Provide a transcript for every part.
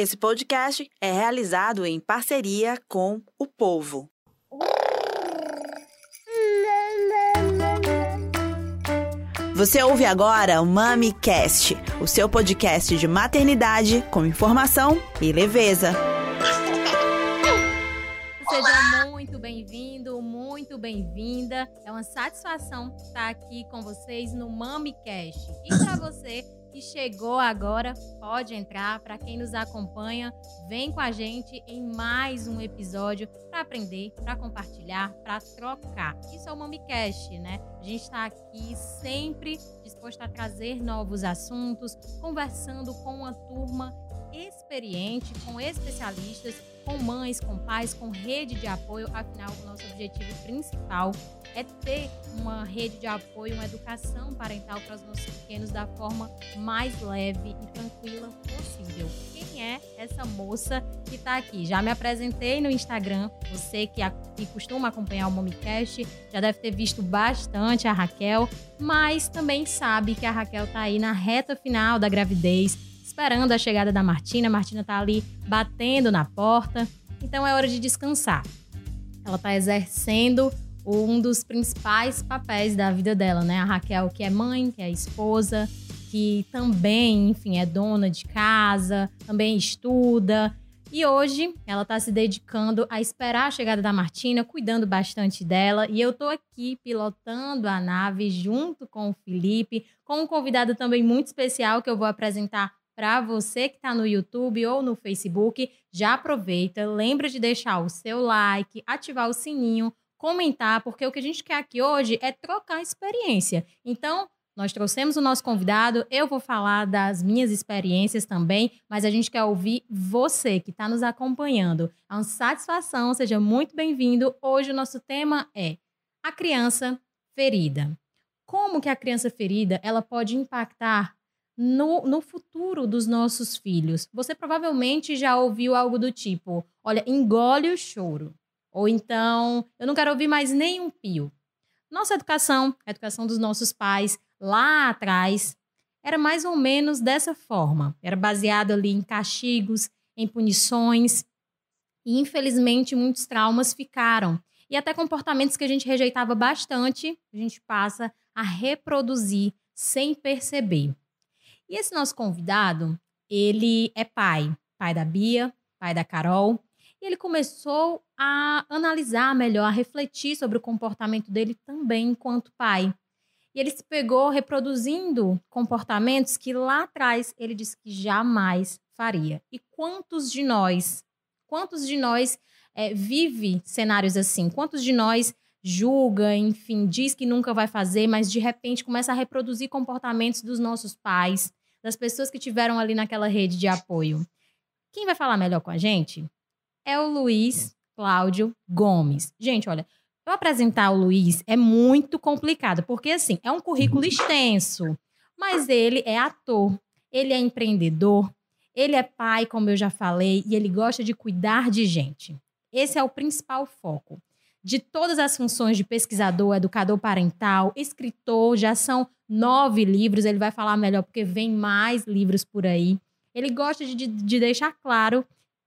Esse podcast é realizado em parceria com o Povo. Você ouve agora o MamiCast, o seu podcast de maternidade com informação e leveza. Seja muito bem-vindo, muito bem-vinda. É uma satisfação estar aqui com vocês no MamiCast. E para você que chegou agora, pode entrar. Para quem nos acompanha, vem com a gente em mais um episódio para aprender, para compartilhar, para trocar. Isso é o MamiCast, né? A gente está aqui sempre disposto a trazer novos assuntos, conversando com uma turma experiente, com especialistas, com mães, com pais, com rede de apoio. Afinal, o nosso objetivo principal é ter uma rede de apoio, uma educação parental para os nossos pequenos da forma mais leve e tranquila possível. Quem é essa moça que está aqui? Já me apresentei no Instagram. Você que, a, que costuma acompanhar o Momicast já deve ter visto bastante a Raquel, mas também sabe que a Raquel está aí na reta final da gravidez esperando a chegada da Martina. A Martina tá ali batendo na porta. Então é hora de descansar. Ela tá exercendo um dos principais papéis da vida dela, né? A Raquel, que é mãe, que é esposa, que também, enfim, é dona de casa, também estuda. E hoje ela está se dedicando a esperar a chegada da Martina, cuidando bastante dela. E eu estou aqui pilotando a nave junto com o Felipe, com um convidado também muito especial que eu vou apresentar para você que está no YouTube ou no Facebook, já aproveita, lembra de deixar o seu like, ativar o sininho, comentar, porque o que a gente quer aqui hoje é trocar experiência. Então, nós trouxemos o nosso convidado, eu vou falar das minhas experiências também, mas a gente quer ouvir você que está nos acompanhando. É uma satisfação, seja muito bem-vindo. Hoje o nosso tema é a criança ferida. Como que a criança ferida ela pode impactar no, no futuro dos nossos filhos. Você provavelmente já ouviu algo do tipo: olha, engole o choro. Ou então, eu não quero ouvir mais nenhum pio. Nossa educação, a educação dos nossos pais lá atrás, era mais ou menos dessa forma. Era baseado ali em castigos, em punições. E infelizmente muitos traumas ficaram. E até comportamentos que a gente rejeitava bastante, a gente passa a reproduzir sem perceber. E esse nosso convidado, ele é pai, pai da Bia, pai da Carol, e ele começou a analisar melhor, a refletir sobre o comportamento dele também enquanto pai. E ele se pegou reproduzindo comportamentos que lá atrás ele disse que jamais faria. E quantos de nós, quantos de nós é, vive cenários assim? Quantos de nós julga, enfim, diz que nunca vai fazer, mas de repente começa a reproduzir comportamentos dos nossos pais, das pessoas que tiveram ali naquela rede de apoio. Quem vai falar melhor com a gente é o Luiz Cláudio Gomes. Gente, olha, eu apresentar o Luiz é muito complicado, porque assim, é um currículo extenso, mas ele é ator, ele é empreendedor, ele é pai, como eu já falei, e ele gosta de cuidar de gente. Esse é o principal foco. De todas as funções de pesquisador, educador parental, escritor, já são nove livros, ele vai falar melhor porque vem mais livros por aí. Ele gosta de, de deixar claro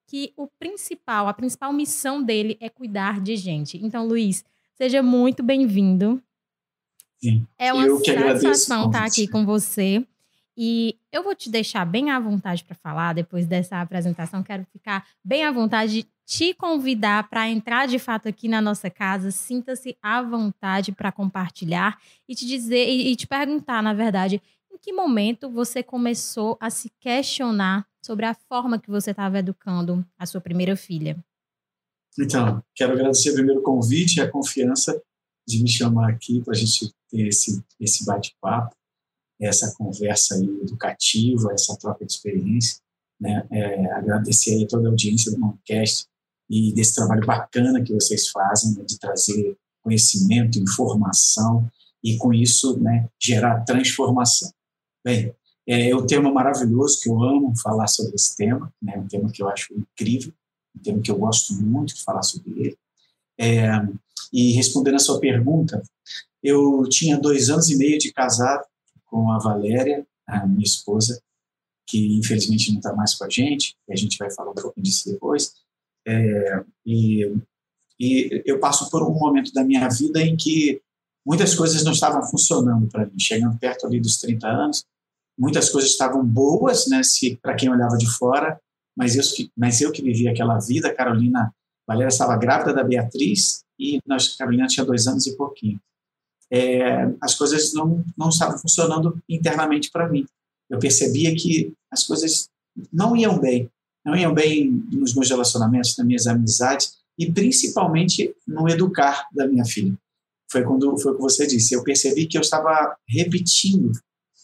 que o principal, a principal missão dele é cuidar de gente. Então, Luiz, seja muito bem-vindo. É uma satisfação estar aqui com você. E eu vou te deixar bem à vontade para falar depois dessa apresentação. Quero ficar bem à vontade te convidar para entrar de fato aqui na nossa casa. Sinta-se à vontade para compartilhar e te dizer e, e te perguntar, na verdade, em que momento você começou a se questionar sobre a forma que você estava educando a sua primeira filha? Então, quero agradecer primeiro o convite e a confiança de me chamar aqui para a gente ter esse, esse bate-papo, essa conversa educativa, essa troca de experiência. Né? É, agradecer aí toda a audiência do podcast e desse trabalho bacana que vocês fazem né, de trazer conhecimento, informação e com isso né, gerar transformação. Bem, é, é um tema maravilhoso que eu amo falar sobre esse tema, né, um tema que eu acho incrível, um tema que eu gosto muito de falar sobre ele. É, e respondendo a sua pergunta, eu tinha dois anos e meio de casado com a Valéria, a minha esposa, que infelizmente não está mais com a gente, e a gente vai falar um pouco disso depois. É, e, e eu passo por um momento da minha vida em que muitas coisas não estavam funcionando para mim, chegando perto ali dos 30 anos, muitas coisas estavam boas, né, para quem olhava de fora, mas eu, mas eu que vivia aquela vida, Carolina, Valéria estava grávida da Beatriz e nós, Carolina tinha dois anos e pouquinho. É, as coisas não, não estavam funcionando internamente para mim. Eu percebia que as coisas não iam bem, não iam bem nos meus relacionamentos, nas minhas amizades e principalmente no educar da minha filha. Foi quando foi o que você disse. Eu percebi que eu estava repetindo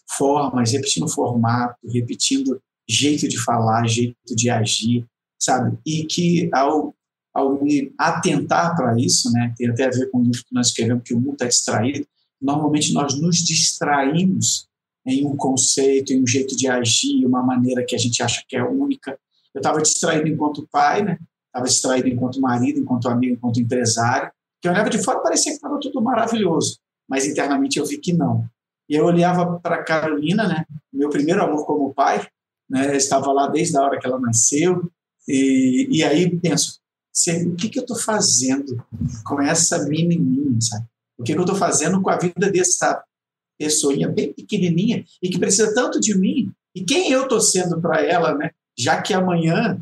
formas, repetindo formato, repetindo jeito de falar, jeito de agir, sabe? E que ao, ao me atentar para isso, né, tem até a ver com o livro que nós escrevemos, que o mundo está distraído, normalmente nós nos distraímos em um conceito, em um jeito de agir, uma maneira que a gente acha que é única. Eu estava distraído enquanto pai, né? Estava distraído enquanto marido, enquanto amigo, enquanto empresário. Que eu olhava de fora parecia que estava tudo maravilhoso, mas internamente eu vi que não. E eu olhava para Carolina, né? Meu primeiro amor como pai, né? Estava lá desde a hora que ela nasceu. E, e aí penso, o que, que eu estou fazendo com essa menininha, sabe? O que, que eu estou fazendo com a vida dessa pessoinha bem pequenininha e que precisa tanto de mim? E quem eu estou sendo para ela, né? Já que amanhã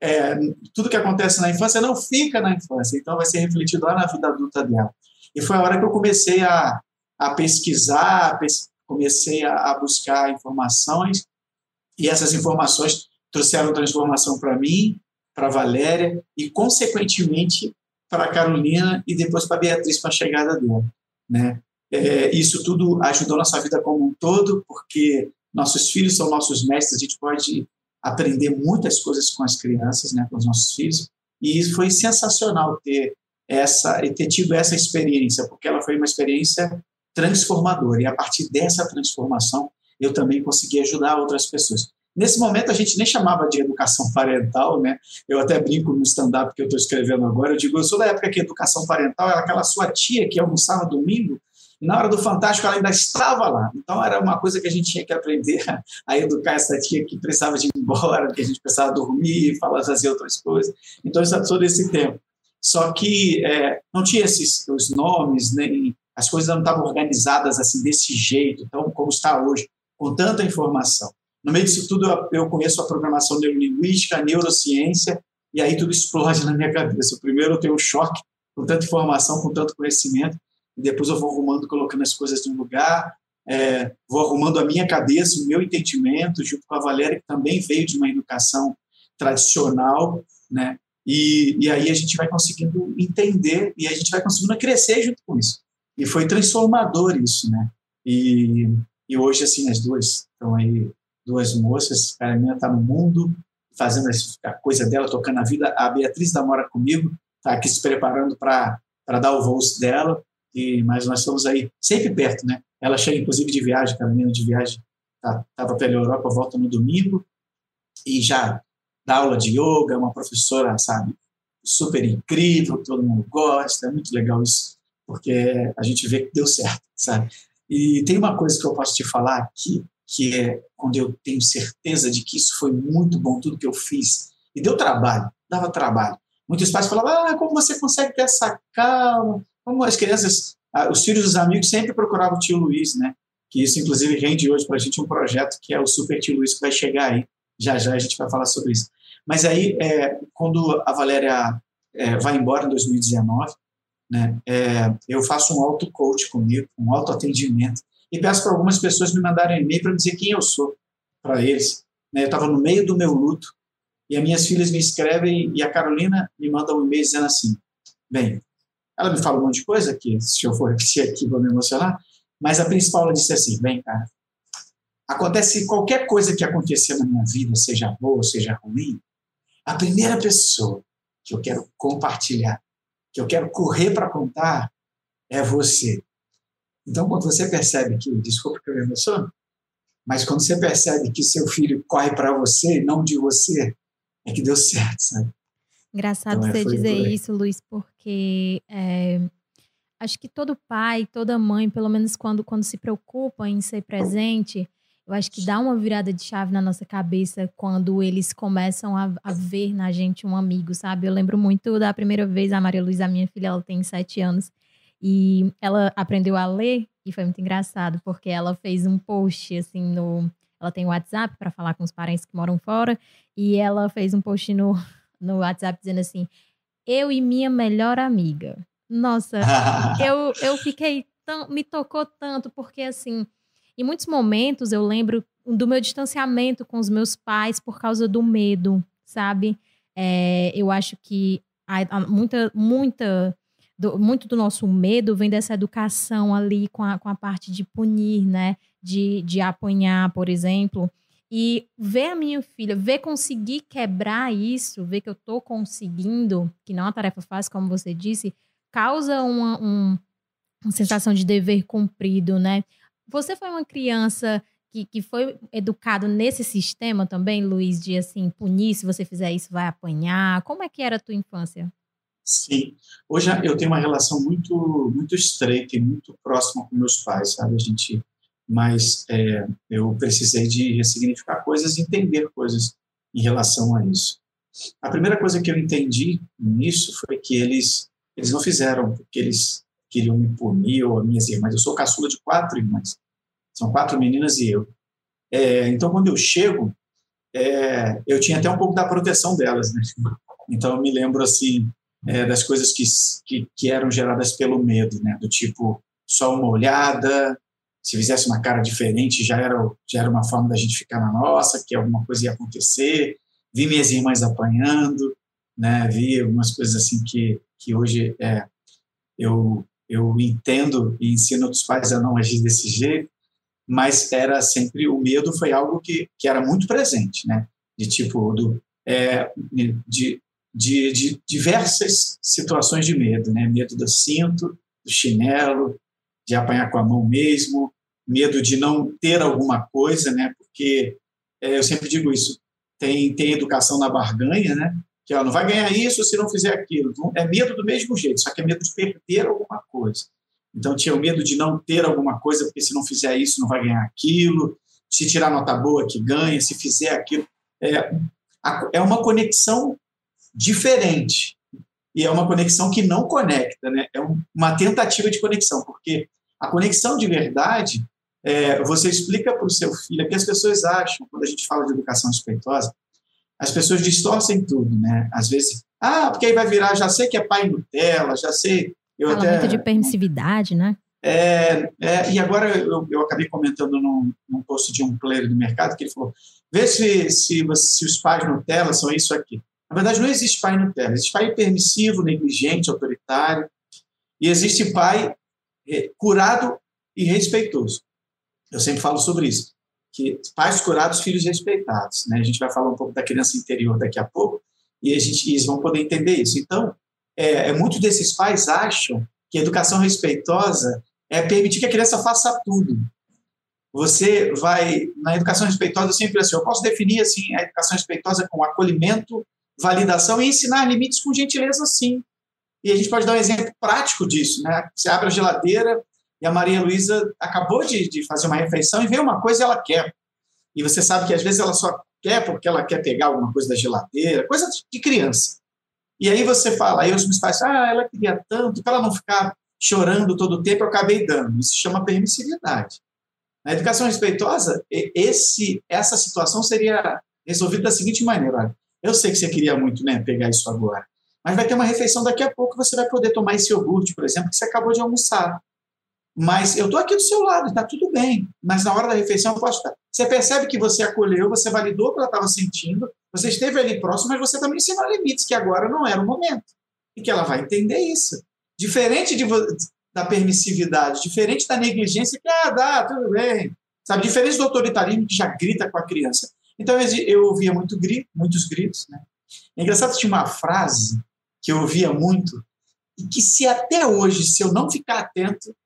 é, tudo que acontece na infância não fica na infância, então vai ser refletido lá na vida adulta dela. E foi a hora que eu comecei a, a pesquisar, comecei a, a buscar informações, e essas informações trouxeram transformação para mim, para Valéria e, consequentemente, para Carolina e depois para Beatriz, para a chegada dela. Né? É, isso tudo ajudou nossa vida como um todo, porque nossos filhos são nossos mestres, a gente pode aprender muitas coisas com as crianças, né, com os nossos filhos, e foi sensacional ter essa ter tido essa experiência, porque ela foi uma experiência transformadora, e a partir dessa transformação eu também consegui ajudar outras pessoas. Nesse momento a gente nem chamava de educação parental, né? Eu até brinco no stand-up que eu estou escrevendo agora, eu digo, eu sou da época que educação parental era aquela sua tia que almoçava domingo e na hora do Fantástico ela ainda estava lá. Então era uma coisa que a gente tinha que aprender a educar essa tia que precisava de ir embora, que a gente precisava dormir, falar, fazer outras coisas. Então isso é todo esse tempo. Só que é, não tinha esses os nomes, nem as coisas não estavam organizadas assim desse jeito, então como está hoje, com tanta informação. No meio disso tudo, eu conheço a programação neurolinguística, a neurociência, e aí tudo explode na minha cabeça. Primeiro eu tenho um choque com tanta informação, com tanto conhecimento, e depois eu vou arrumando, colocando as coisas no lugar, é, vou arrumando a minha cabeça, o meu entendimento, junto com a Valéria, que também veio de uma educação tradicional, né? E, e aí a gente vai conseguindo entender e a gente vai conseguindo crescer junto com isso. E foi transformador isso, né? E, e hoje, assim, as duas estão aí, duas moças, a minha está no mundo, fazendo a coisa dela, tocando a vida. A Beatriz da mora comigo, está aqui se preparando para dar o voo dela, e, mas nós estamos aí sempre perto, né? Ela chega, inclusive, de viagem, caminhando de viagem, tá, pela Europa, volta no domingo, e já dá aula de yoga, uma professora, sabe, super incrível, todo mundo gosta, é muito legal isso, porque a gente vê que deu certo, sabe? E tem uma coisa que eu posso te falar aqui, que é quando eu tenho certeza de que isso foi muito bom, tudo que eu fiz, e deu trabalho, dava trabalho. Muitos pais falavam, ah, como você consegue ter essa calma? Como as crianças, os filhos dos amigos sempre procuravam o tio Luiz, né? Que isso, inclusive, rende hoje para a gente um projeto que é o Super Tio Luiz, que vai chegar aí. Já já a gente vai falar sobre isso. Mas aí, é, quando a Valéria é, vai embora em 2019, né, é, eu faço um auto-coach comigo, um auto-atendimento, e peço para algumas pessoas me mandarem e-mail para dizer quem eu sou para eles. Né, eu estava no meio do meu luto, e as minhas filhas me escrevem, e a Carolina me manda um e-mail dizendo assim, bem, ela me fala um monte de coisa, que se eu for repetir aqui vou me emocionar, mas a principal ela disse assim, bem, cara, acontece qualquer coisa que acontecer na minha vida, seja boa, seja ruim, a primeira pessoa que eu quero compartilhar, que eu quero correr para contar, é você. Então, quando você percebe que, desculpa que eu me emociono, mas quando você percebe que seu filho corre para você e não de você, é que deu certo, sabe? Engraçado então, é, você dizer isso, Luiz, porque é, acho que todo pai, toda mãe, pelo menos quando, quando se preocupa em ser presente, Eu acho que dá uma virada de chave na nossa cabeça quando eles começam a, a, ver na gente um amigo, sabe? Eu lembro muito da primeira vez, a Maria Luísa, a minha filha, ela tem sete anos, e ela aprendeu a ler, e foi muito engraçado, porque ela fez um post, assim, no... Ela tem o WhatsApp para falar com os parentes que moram fora, e ela fez um post no, no WhatsApp dizendo assim, eu e minha melhor amiga. Nossa, eu, eu fiquei tão... Me tocou tanto, porque, assim em muitos momentos eu lembro do meu distanciamento com os meus pais por causa do medo, sabe? É, eu acho que há, muita, muita, do, muito do nosso medo vem dessa educação ali com a, com a parte de punir, né? De, de apanhar, por exemplo. E ver a minha filha, ver conseguir quebrar isso, ver que eu tô conseguindo, que não é uma tarefa fácil, como você disse, causa uma, um, uma sensação de dever cumprido, né? Você foi uma criança que, que foi educado nesse sistema também, Luiz, de assim, punir, se você fizer isso, vai apanhar. Como é que era a tua infância? Sim. Hoje eu tenho uma relação muito, muito estreita e muito próxima com meus pais, sabe? A gente, mas é, eu precisei de ressignificar coisas entender coisas em relação a isso. A primeira coisa que eu entendi nisso foi que eles, eles não fizeram porque eles queriam me punir, ou minhas irmãs. Eu sou caçula de quatro irmãs. São quatro meninas e eu. É, então, quando eu chego, é, eu tinha até um pouco da proteção delas. Né? Então, eu me lembro assim é, das coisas que, que, que, eram geradas pelo medo, né? do tipo, só uma olhada, se fizesse uma cara diferente, já era, já era uma forma da gente ficar na nossa, que alguma coisa ia acontecer. Vi minhas irmãs apanhando, né? vi algumas coisas assim que, que hoje é, eu eu entendo e ensino outros pais a não agir desse jeito, mas era sempre o medo foi algo que, que era muito presente, né? De tipo do é, de, de, de diversas situações de medo, né? Medo do cinto, do chinelo, de apanhar com a mão mesmo, medo de não ter alguma coisa, né? Porque é, eu sempre digo isso, tem tem educação na barganha, né? que ela não vai ganhar isso se não fizer aquilo. Então, é medo do mesmo jeito, só que é medo de perder alguma coisa. Então, tinha o medo de não ter alguma coisa, porque se não fizer isso, não vai ganhar aquilo. Se tirar nota boa, que ganha. Se fizer aquilo. É, é uma conexão diferente. E é uma conexão que não conecta, né? É uma tentativa de conexão, porque a conexão de verdade, é, você explica para o seu filho, é que as pessoas acham, quando a gente fala de educação respeitosa, as pessoas distorcem tudo, né? Às vezes, ah, porque aí vai virar, já sei que é pai Nutella, já sei. Eu Fala até, muito de permissividade, né? É, é, e agora eu, eu acabei comentando num, num post de um player do mercado que ele falou: vê se, se, se os pais Nutella são isso aqui. Na verdade, não existe pai Nutella. Existe pai permissivo, negligente, autoritário. E existe pai é, curado e respeitoso. Eu sempre falo sobre isso que pais curados, filhos respeitados. Né? A gente vai falar um pouco da criança interior daqui a pouco e a gente, eles vão poder entender isso. Então, é, é muitos desses pais acham que educação respeitosa é permitir que a criança faça tudo. Você vai na educação respeitosa sempre assim. Eu posso definir assim a educação respeitosa com acolhimento, validação e ensinar limites com gentileza, sim. E a gente pode dar um exemplo prático disso, né? Você abre a geladeira, e a Maria Luísa acabou de, de fazer uma refeição e vê uma coisa e ela quer. E você sabe que às vezes ela só quer porque ela quer pegar alguma coisa da geladeira, coisa de criança. E aí você fala, aí os meus pais ah, ela queria tanto, para ela não ficar chorando todo o tempo, eu acabei dando. Isso chama permissividade. Na educação respeitosa, esse, essa situação seria resolvida da seguinte maneira: olha, eu sei que você queria muito né, pegar isso agora, mas vai ter uma refeição daqui a pouco, você vai poder tomar esse iogurte, por exemplo, que você acabou de almoçar. Mas eu estou aqui do seu lado, está tudo bem. Mas na hora da refeição eu posso estar. Você percebe que você acolheu, você validou o que ela estava sentindo, você esteve ali próximo, mas você também ensinou limites, que agora não era o momento. E que ela vai entender isso. Diferente de, da permissividade, diferente da negligência, que, ah, dá, tudo bem. Sabe? Diferente do autoritarismo, que já grita com a criança. Então eu ouvia muito grito, muitos gritos. Né? É engraçado, tinha uma frase que eu ouvia muito, e que se até hoje, se eu não ficar atento,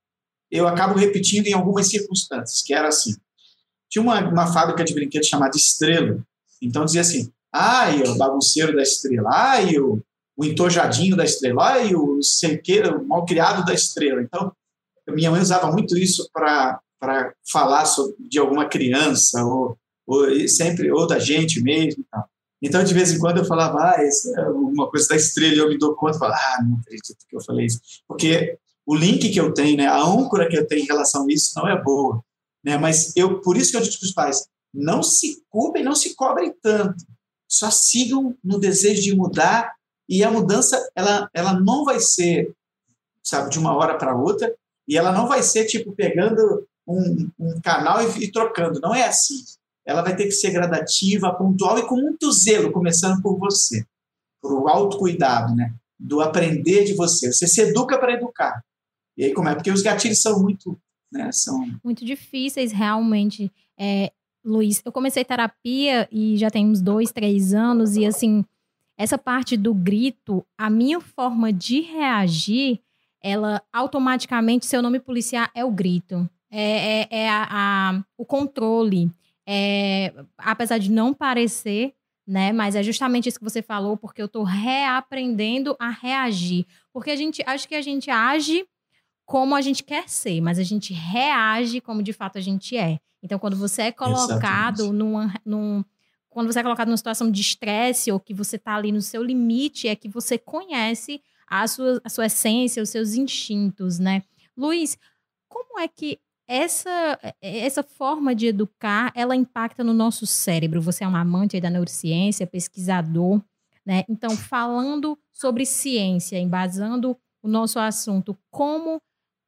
eu acabo repetindo em algumas circunstâncias, que era assim. Tinha uma, uma fábrica de brinquedos chamada Estrela, então dizia assim, ai, o bagunceiro da Estrela, ai, o, o entojadinho da Estrela, ai, o sequeiro, o malcriado da Estrela. Então, minha mãe usava muito isso para para falar sobre, de alguma criança ou, ou sempre ou da gente mesmo. Então, de vez em quando eu falava, ah, isso é uma coisa da estrela, e eu me dou conta, falo, ah, não acredito que eu falei isso. Porque o link que eu tenho, né, a âncora que eu tenho em relação a isso não é boa. Né? Mas eu, por isso que eu digo para os pais, não se culpem, não se cobrem tanto. Só sigam no desejo de mudar e a mudança ela, ela não vai ser, sabe, de uma hora para outra e ela não vai ser tipo pegando um, um canal e, e trocando. Não é assim ela vai ter que ser gradativa, pontual e com muito zelo, começando por você, por o autocuidado, né? Do aprender de você. Você se educa para educar. E aí como é? Porque os gatilhos são muito, né? São muito difíceis realmente. É, Luiz, eu comecei terapia e já tem uns dois, três anos e assim essa parte do grito, a minha forma de reagir, ela automaticamente, se eu não me policiar, é o grito. É, é, é a, a, o controle é, apesar de não parecer, né? Mas é justamente isso que você falou, porque eu estou reaprendendo a reagir. Porque a gente acho que a gente age como a gente quer ser, mas a gente reage como de fato a gente é. Então, quando você é colocado numa, num, quando você é colocado numa situação de estresse ou que você está ali no seu limite, é que você conhece a sua, a sua essência, os seus instintos, né? Luiz, como é que essa, essa forma de educar, ela impacta no nosso cérebro. Você é um amante da neurociência, pesquisador, né? Então, falando sobre ciência, embasando o nosso assunto, como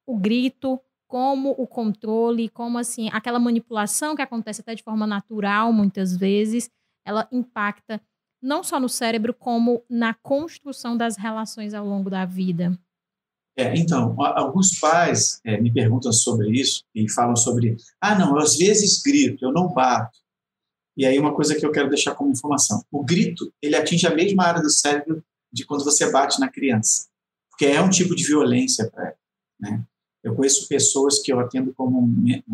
o grito, como o controle, como assim, aquela manipulação que acontece até de forma natural, muitas vezes, ela impacta não só no cérebro, como na construção das relações ao longo da vida. É, então, alguns pais é, me perguntam sobre isso e falam sobre, ah, não, eu às vezes grito, eu não bato. E aí uma coisa que eu quero deixar como informação, o grito, ele atinge a mesma área do cérebro de quando você bate na criança, porque é um tipo de violência para ela, né? Eu conheço pessoas que eu atendo como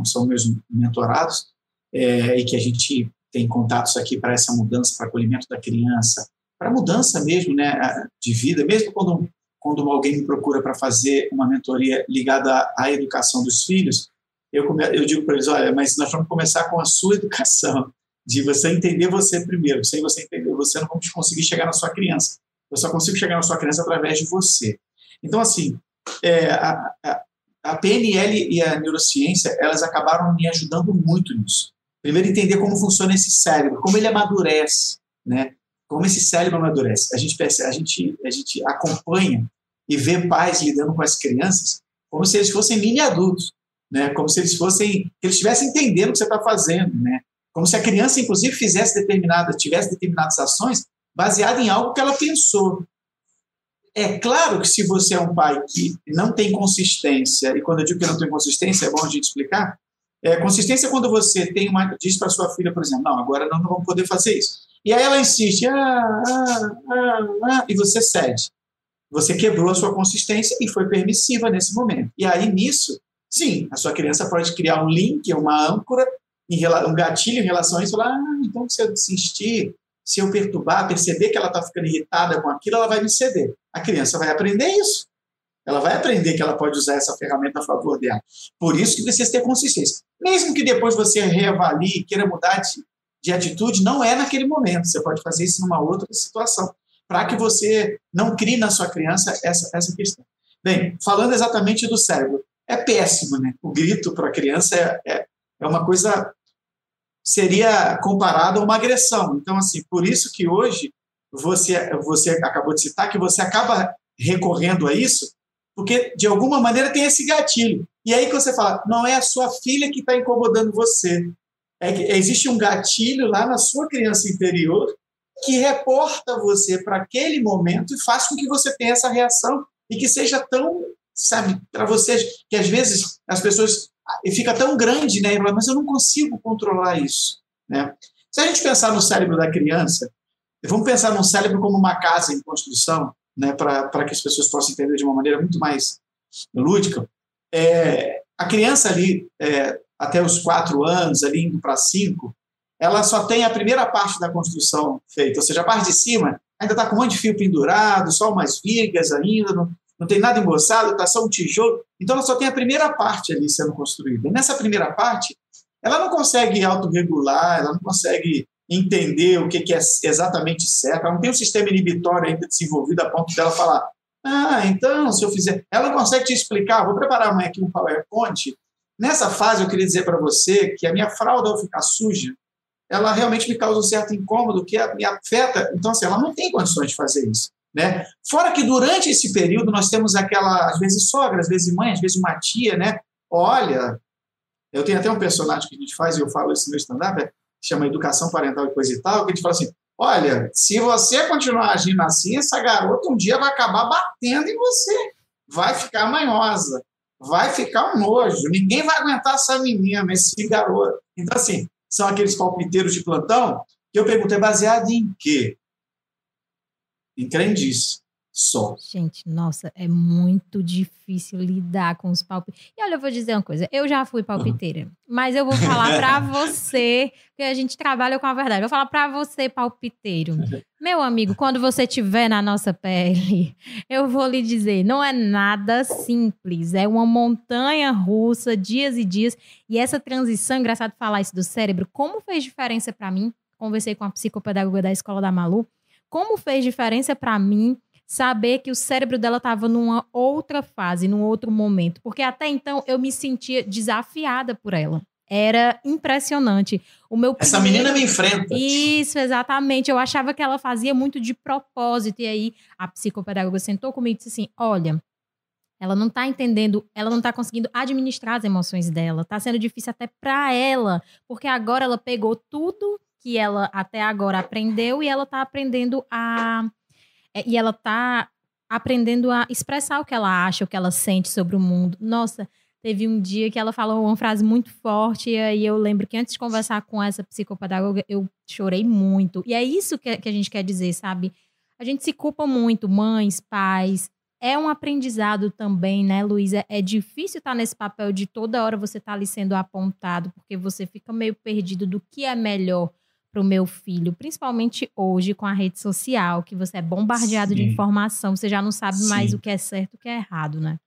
são meus mentorados é, e que a gente tem contatos aqui para essa mudança, para acolhimento da criança, para mudança mesmo, né, de vida, mesmo quando quando alguém me procura para fazer uma mentoria ligada à educação dos filhos, eu, come, eu digo para eles, olha, mas nós vamos começar com a sua educação, de você entender você primeiro. Sem você entender você, não vamos conseguir chegar na sua criança. Eu só consigo chegar na sua criança através de você. Então, assim, é, a, a, a PNL e a neurociência, elas acabaram me ajudando muito nisso. Primeiro, entender como funciona esse cérebro, como ele amadurece, né? Como esse cérebro amadurece. A gente, percebe, a gente, a gente acompanha e vê pais lidando com as crianças como se eles fossem mini adultos, né? Como se eles fossem, que eles estivessem entendendo o que você está fazendo, né? Como se a criança, inclusive, fizesse determinadas, tivesse determinadas ações baseada em algo que ela pensou. É claro que se você é um pai que não tem consistência, e quando eu digo que não tem consistência, é bom a gente explicar, é, consistência é quando você tem uma, diz para sua filha, por exemplo, não, agora não, não vamos poder fazer isso. E aí ela insiste, ah, ah, ah, ah, e você cede. Você quebrou a sua consistência e foi permissiva nesse momento. E aí, nisso, sim, a sua criança pode criar um link, uma âncora, um gatilho em relação a isso, falar, ah, então se eu insistir, se eu perturbar, perceber que ela está ficando irritada com aquilo, ela vai me ceder. A criança vai aprender isso. Ela vai aprender que ela pode usar essa ferramenta a favor dela. Por isso que precisa ter consistência. Mesmo que depois você reavalie, queira mudar de, de atitude, não é naquele momento. Você pode fazer isso numa outra situação, para que você não crie na sua criança essa, essa questão. Bem, falando exatamente do cérebro, é péssimo, né? O grito para a criança é, é, é uma coisa seria comparado a uma agressão. Então, assim, por isso que hoje você, você acabou de citar que você acaba recorrendo a isso, porque de alguma maneira tem esse gatilho. E aí que você fala, não é a sua filha que está incomodando você, é existe um gatilho lá na sua criança interior que reporta você para aquele momento e faz com que você tenha essa reação e que seja tão, sabe, para vocês, que às vezes as pessoas fica tão grande, né? Mas eu não consigo controlar isso, né? Se a gente pensar no cérebro da criança, vamos pensar no cérebro como uma casa em construção, né? Para que as pessoas possam entender de uma maneira muito mais lúdica. É, a criança ali, é, até os quatro anos, ali indo para cinco, ela só tem a primeira parte da construção feita, ou seja, a parte de cima ainda está com um monte de fio pendurado, só umas vigas ainda, não não tem nada emboçado, está só um tijolo. Então ela só tem a primeira parte ali sendo construída. E nessa primeira parte, ela não consegue autorregular, ela não consegue entender o que, é exatamente certo, ela não tem um sistema inibitório ainda desenvolvido a ponto dela falar, ah, então, se eu fizer... Ela não consegue te explicar, vou preparar amanhã aqui um PowerPoint. Nessa fase, eu queria dizer para você que a minha fralda, ao ficar suja, ela realmente me causa um certo incômodo, que me afeta. Então, assim, ela não tem condições de fazer isso. Né? Fora que durante esse período nós temos aquela, às vezes sogra, às vezes mãe, às vezes uma tia, né? Olha, eu tenho até um personagem que a gente faz, e eu falo isso no stand-up, é, chama Educação Parental e coisa e tal, que a gente fala assim, olha, se você continuar agindo assim, essa garota um dia vai acabar batendo em você, vai ficar manhosa, vai ficar um nojo, ninguém vai aguentar essa menina, esse garoto. Então, assim, são aqueles palpiteiros de plantão que eu pergunto, é baseado em quê? Em crendice só. Gente, nossa, é muito difícil lidar com os palpites. E olha, eu vou dizer uma coisa, eu já fui palpiteira, uhum. mas eu vou falar para você, que a gente trabalha com a verdade. Eu vou falar para você, palpiteiro. Meu amigo, quando você estiver na nossa pele, eu vou lhe dizer, não é nada simples, é uma montanha russa, dias e dias, e essa transição, engraçado falar isso do cérebro, como fez diferença para mim? Conversei com a psicopedagoga da Escola da Malu, como fez diferença para mim saber que o cérebro dela estava numa outra fase, num outro momento, porque até então eu me sentia desafiada por ela. Era impressionante. O meu Essa primeiro... menina me enfrenta. Isso, exatamente. Eu achava que ela fazia muito de propósito. E aí a psicopedagoga sentou comigo e disse assim: olha, ela não está entendendo, ela não está conseguindo administrar as emoções dela. Está sendo difícil até para ela, porque agora ela pegou tudo que ela até agora aprendeu e ela está aprendendo a e ela tá aprendendo a expressar o que ela acha, o que ela sente sobre o mundo. Nossa, teve um dia que ela falou uma frase muito forte e aí eu lembro que antes de conversar com essa psicopedagoga, eu chorei muito. E é isso que, que a gente quer dizer, sabe? A gente se culpa muito, mães, pais. É um aprendizado também, né, Luísa? É difícil estar nesse papel de toda hora você estar tá ali sendo apontado, porque você fica meio perdido do que é melhor para o meu filho, principalmente hoje com a rede social, que você é bombardeado Sim. de informação, você já não sabe Sim. mais o que é certo e o que é errado, né?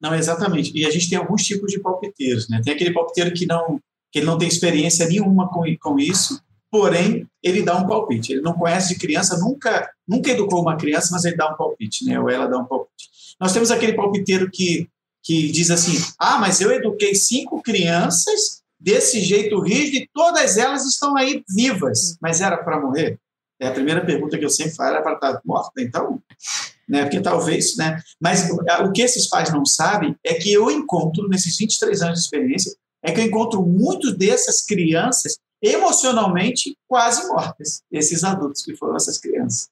Não, exatamente. E a gente tem alguns tipos de palpiteiros, né? Tem aquele palpiteiro que não que ele não tem experiência nenhuma com, com isso, porém ele dá um palpite. Ele não conhece de criança, nunca nunca educou uma criança, mas ele dá um palpite, né? Ou ela dá um palpite. Nós temos aquele palpiteiro que que diz assim: "Ah, mas eu eduquei cinco crianças desse jeito rígido e todas elas estão aí vivas. Mas era para morrer? É a primeira pergunta que eu sempre falo, era para estar morta, então? Né? Porque talvez, né? Mas o que esses pais não sabem é que eu encontro, nesses 23 anos de experiência, é que eu encontro muitos dessas crianças emocionalmente quase mortas, esses adultos que foram essas crianças.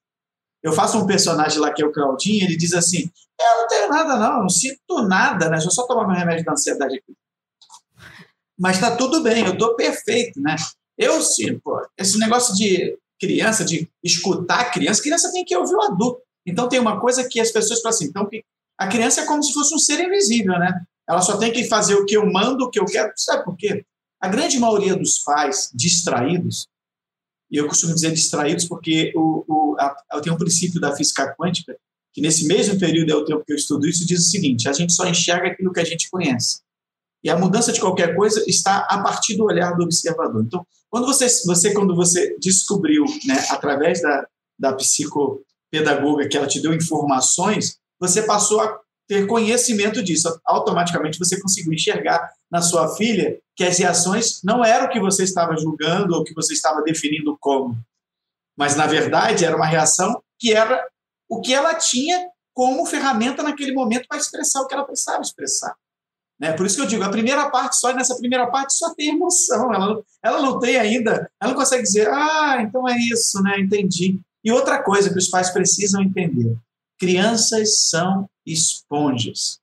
Eu faço um personagem lá que é o Claudinho, ele diz assim: Eu não tenho nada, não, não sinto nada, né? Deixa eu só tomar meu remédio da ansiedade aqui mas está tudo bem, eu estou perfeito, né? Eu sim, pô, esse negócio de criança, de escutar criança, criança tem que ouvir o adulto. Então tem uma coisa que as pessoas falam assim, então a criança é como se fosse um ser invisível, né? Ela só tem que fazer o que eu mando, o que eu quero. Sabe por quê? A grande maioria dos pais distraídos, e eu costumo dizer distraídos porque o, o, a, eu tenho um princípio da física quântica, que nesse mesmo período é o tempo que eu estudo isso, diz o seguinte: a gente só enxerga aquilo que a gente conhece. E a mudança de qualquer coisa está a partir do olhar do observador. Então, quando você, você quando você descobriu, né, através da, da psicopedagoga que ela te deu informações, você passou a ter conhecimento disso. Automaticamente você conseguiu enxergar na sua filha que as reações não eram o que você estava julgando ou que você estava definindo como, mas na verdade era uma reação que era o que ela tinha como ferramenta naquele momento para expressar o que ela precisava expressar. Né? Por isso que eu digo, a primeira parte, só nessa primeira parte, só tem emoção. Ela, ela não tem ainda, ela não consegue dizer, ah, então é isso, né? entendi. E outra coisa que os pais precisam entender: crianças são esponjas.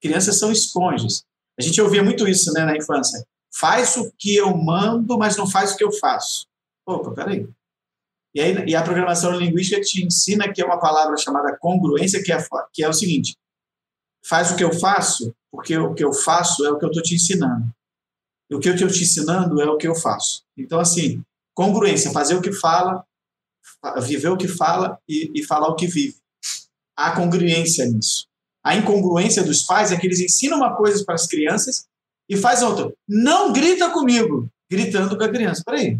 Crianças são esponjas. A gente ouvia muito isso né, na infância. Faz o que eu mando, mas não faz o que eu faço. Opa, peraí. E, aí, e a programação linguística te ensina que é uma palavra chamada congruência, que é, que é o seguinte: faz o que eu faço, porque o que eu faço é o que eu estou te ensinando. E o que eu estou te ensinando é o que eu faço. Então, assim, congruência, fazer o que fala, viver o que fala e, e falar o que vive. Há congruência nisso. a incongruência dos pais é que eles ensinam uma coisa para as crianças e faz outra. Não grita comigo, gritando com a criança. Peraí,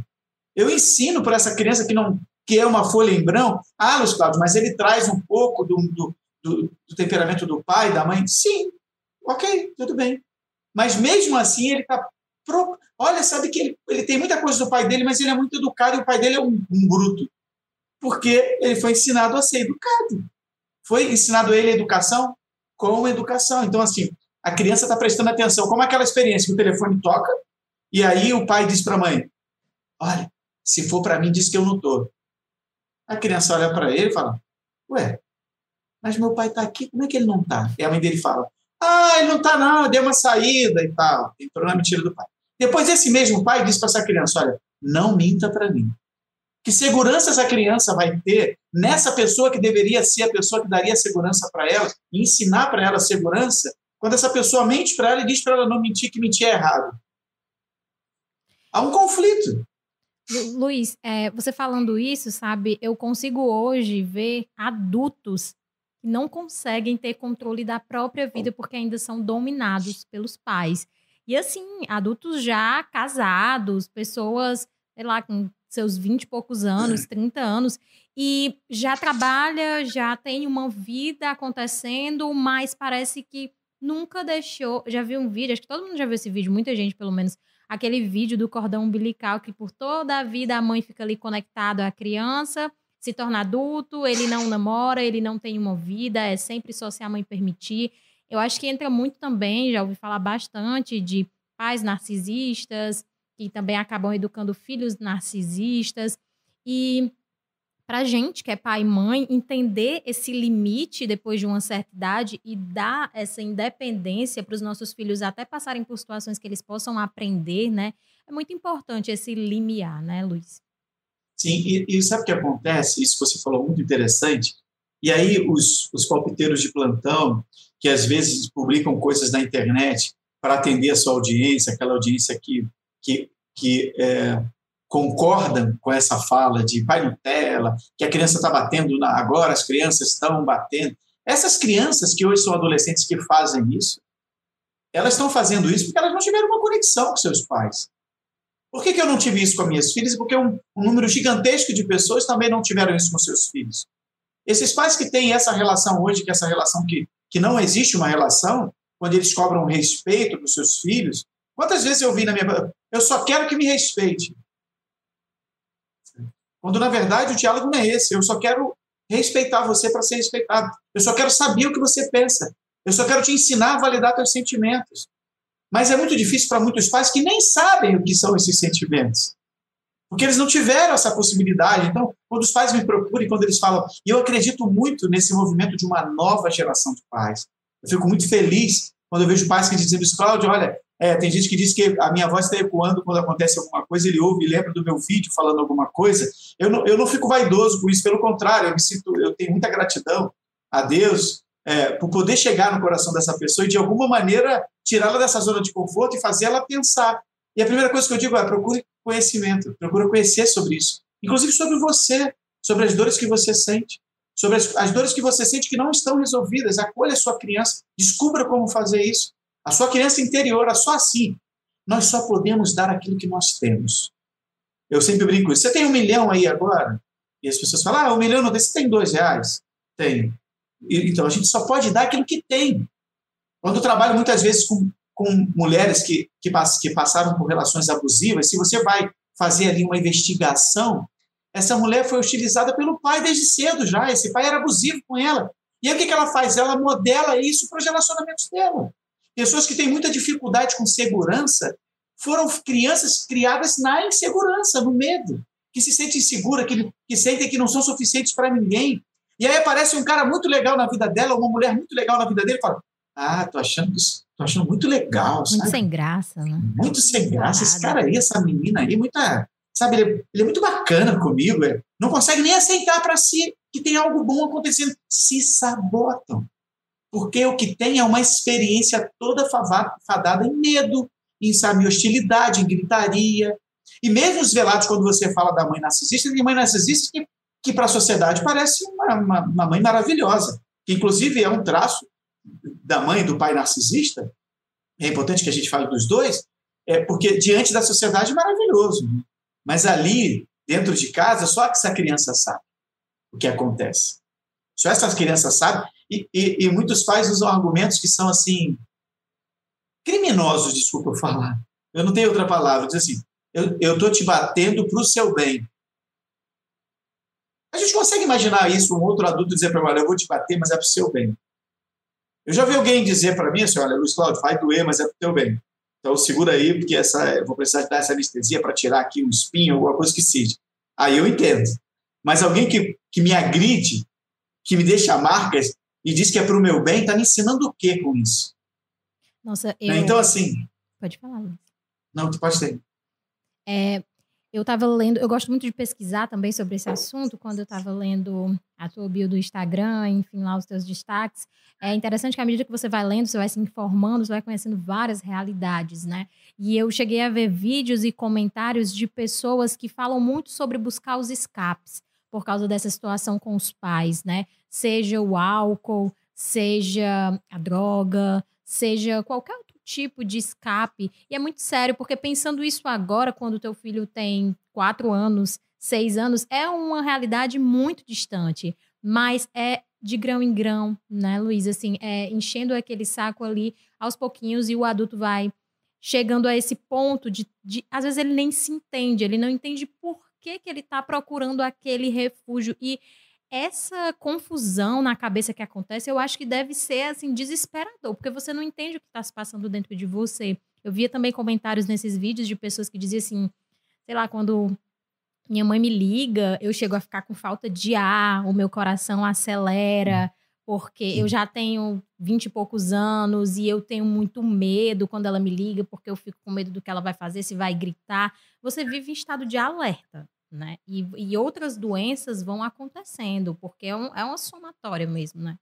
eu ensino para essa criança que não que é uma folha em branco. Ah, Luiz Cláudio, mas ele traz um pouco do, do, do, do temperamento do pai, da mãe. Sim, ok, tudo bem. Mas mesmo assim, ele está. Pro... Olha, sabe que ele, ele tem muita coisa do pai dele, mas ele é muito educado e o pai dele é um, um bruto. Porque ele foi ensinado a ser educado. Foi ensinado a ele a educação com educação. Então, assim, a criança está prestando atenção. Como aquela experiência que o telefone toca e aí o pai diz para a mãe: Olha, se for para mim, diz que eu não estou. A criança olha para ele e fala: Ué, mas meu pai está aqui, como é que ele não está? E a mãe dele fala: Ah, ele não está, não, deu uma saída e tal. Entrou na mentira do pai. Depois, esse mesmo pai diz para essa criança: Olha, não minta para mim. Que segurança essa criança vai ter nessa pessoa que deveria ser a pessoa que daria segurança para ela, e ensinar para ela segurança, quando essa pessoa mente para ela e diz para ela não mentir, que mentir é errado? Há um conflito. Luiz, é, você falando isso, sabe, eu consigo hoje ver adultos não conseguem ter controle da própria vida porque ainda são dominados pelos pais. E assim, adultos já casados, pessoas, sei lá, com seus 20 e poucos anos, 30 anos, e já trabalha, já tem uma vida acontecendo, mas parece que nunca deixou. Já vi um vídeo, acho que todo mundo já viu esse vídeo, muita gente pelo menos, aquele vídeo do cordão umbilical que por toda a vida a mãe fica ali conectada à criança, se torna adulto, ele não namora, ele não tem uma vida, é sempre só se a mãe permitir. Eu acho que entra muito também, já ouvi falar bastante de pais narcisistas, que também acabam educando filhos narcisistas. E para gente que é pai e mãe, entender esse limite depois de uma certa idade e dar essa independência para os nossos filhos até passarem por situações que eles possam aprender, né? É muito importante esse limiar, né, Luiz? Sim, e, e sabe o que acontece? Isso você falou muito interessante. E aí os, os palpiteiros de plantão, que às vezes publicam coisas na internet para atender a sua audiência, aquela audiência que, que, que é, com essa fala de pai Nutella, que a criança está batendo na, agora, as crianças estão batendo. Essas crianças que hoje são adolescentes que fazem isso, elas estão fazendo isso porque elas não tiveram uma conexão com seus pais. Por que, que eu não tive isso com as minhas filhas? Porque um, um número gigantesco de pessoas também não tiveram isso com seus filhos. Esses pais que têm essa relação hoje, que é essa relação que, que não existe uma relação, quando eles cobram respeito dos seus filhos, quantas vezes eu vi na minha. Eu só quero que me respeite. Quando, na verdade, o diálogo não é esse. Eu só quero respeitar você para ser respeitado. Eu só quero saber o que você pensa. Eu só quero te ensinar a validar seus sentimentos. Mas é muito difícil para muitos pais que nem sabem o que são esses sentimentos. Porque eles não tiveram essa possibilidade. Então, quando os pais me procuram, quando eles falam, e eu acredito muito nesse movimento de uma nova geração de pais. Eu fico muito feliz quando eu vejo pais que dizem, Cláudio, olha, é, tem gente que diz que a minha voz está ecoando quando acontece alguma coisa, ele ouve e lembra do meu vídeo falando alguma coisa. Eu não, eu não fico vaidoso com isso, pelo contrário, eu me sinto, eu tenho muita gratidão a Deus é, por poder chegar no coração dessa pessoa e de alguma maneira tirá-la dessa zona de conforto e fazer ela pensar. E a primeira coisa que eu digo é procure conhecimento, procure conhecer sobre isso, inclusive sobre você, sobre as dores que você sente, sobre as, as dores que você sente que não estão resolvidas. Acolha a sua criança, descubra como fazer isso a sua criança interior, é só assim. Nós só podemos dar aquilo que nós temos. Eu sempre brinco. Você tem um milhão aí agora? E as pessoas falam, ah, um milhão não tem. Você tem dois reais? Tem. Então, a gente só pode dar aquilo que tem. Quando eu trabalho muitas vezes com, com mulheres que, que, que passaram por relações abusivas, se você vai fazer ali uma investigação, essa mulher foi utilizada pelo pai desde cedo já. Esse pai era abusivo com ela. E aí o que ela faz? Ela modela isso para os relacionamentos dela. Pessoas que têm muita dificuldade com segurança foram crianças criadas na insegurança, no medo, que se sentem inseguras, que, que sentem que não são suficientes para ninguém. E aí aparece um cara muito legal na vida dela, uma mulher muito legal na vida dele, e fala: Ah, tô achando tô achando muito legal. Muito sabe? sem graça, né? Muito sem graça. Esse cara aí, essa menina aí, muita. Sabe, ele é, ele é muito bacana comigo. É, não consegue nem aceitar para si que tem algo bom acontecendo. Se sabotam porque o que tem é uma experiência toda fadada em medo, em sabe, hostilidade, em gritaria. E mesmo os velados, quando você fala da mãe narcisista, tem mãe narcisista que, que para a sociedade parece uma, uma, uma, mãe maravilhosa, que inclusive é um traço da mãe do pai narcisista, é importante que a gente fale dos dois, é porque diante da sociedade é maravilhoso. Né? Mas ali, dentro de casa, só essa criança sabe o que acontece. Só essas crianças sabem. E, e, e muitos pais usam argumentos que são assim criminosos, desculpa eu falar. Eu não tenho outra palavra. Diz assim, eu estou te batendo para o seu bem. A gente consegue imaginar isso, um outro adulto dizer para mim, eu vou te bater, mas é para o seu bem. Eu já vi alguém dizer para mim assim, olha, Luiz Cláudio, vai doer, mas é para o teu bem. Então segura aí, porque essa, eu vou precisar dar essa anestesia para tirar aqui um espinho, alguma coisa que seja. Aí eu entendo. Mas alguém que, que me agride, que me deixa marcas e diz que é para o meu bem, está me ensinando o que com isso? Nossa, eu... Então, assim... Pode falar, Luiz. Não, tu pode ter. É, eu estava lendo, eu gosto muito de pesquisar também sobre esse assunto, quando eu estava lendo a tua bio do Instagram, enfim, lá os teus destaques. É interessante que à medida que você vai lendo, você vai se informando, você vai conhecendo várias realidades, né? E eu cheguei a ver vídeos e comentários de pessoas que falam muito sobre buscar os escapes por causa dessa situação com os pais, né? Seja o álcool, seja a droga, seja qualquer tipo de escape. E é muito sério, porque pensando isso agora, quando teu filho tem quatro anos, seis anos, é uma realidade muito distante. Mas é de grão em grão, né, Luiz? Assim, é enchendo aquele saco ali aos pouquinhos e o adulto vai chegando a esse ponto de, de às vezes ele nem se entende, ele não entende por que, que ele está procurando aquele refúgio. E essa confusão na cabeça que acontece, eu acho que deve ser assim desesperador, porque você não entende o que está se passando dentro de você. Eu via também comentários nesses vídeos de pessoas que diziam assim, sei lá, quando minha mãe me liga, eu chego a ficar com falta de ar, o meu coração acelera, porque eu já tenho vinte e poucos anos e eu tenho muito medo quando ela me liga, porque eu fico com medo do que ela vai fazer, se vai gritar. Você vive em estado de alerta né? E, e outras doenças vão acontecendo, porque é, um, é uma somatória mesmo, né?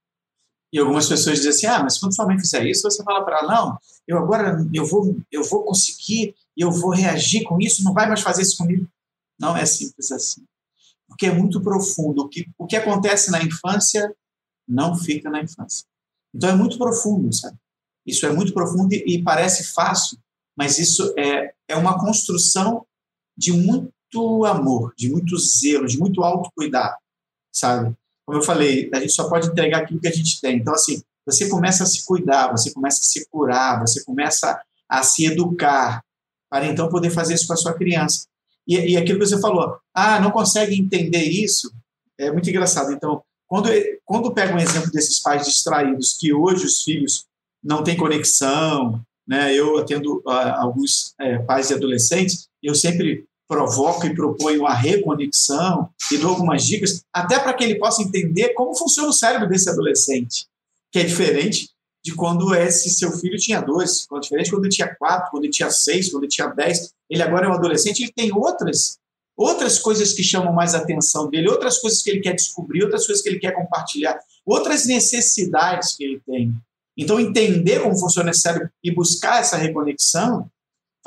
E algumas pessoas dizem assim, ah, mas quando sua mãe fizer isso, você fala para ela, não, eu agora eu vou, eu vou conseguir, eu vou reagir com isso, não vai mais fazer isso comigo. Não é simples assim. Porque é muito profundo. O que, o que acontece na infância não fica na infância. Então é muito profundo, sabe? Isso é muito profundo e, parece fácil, mas isso é, é uma construção de muito muito amor, de muito zelo, de muito autocuidado, sabe? Como eu falei, a gente só pode entregar aquilo que a gente tem. Então, assim, você começa a se cuidar, você começa a se curar, você começa a se educar, para então poder fazer isso com a sua criança. E, e aquilo que você falou, ah, não consegue entender isso, é muito engraçado. Então, quando, quando pega um exemplo desses pais distraídos, que hoje os filhos não têm conexão, né? Eu atendo uh, alguns é, pais e adolescentes, eu sempre provoco e proponho a reconexão e dou algumas dicas, até para que ele possa entender como funciona o cérebro desse adolescente, que é diferente de quando esse seu filho tinha dois, quando é diferente quando ele tinha quatro, quando ele tinha seis, quando ele tinha dez. Ele agora é um adolescente, ele tem outras outras coisas que chamam mais a atenção dele, outras coisas que ele quer descobrir, outras coisas que ele quer compartilhar, outras necessidades que ele tem. Então, entender como funciona esse cérebro e buscar essa reconexão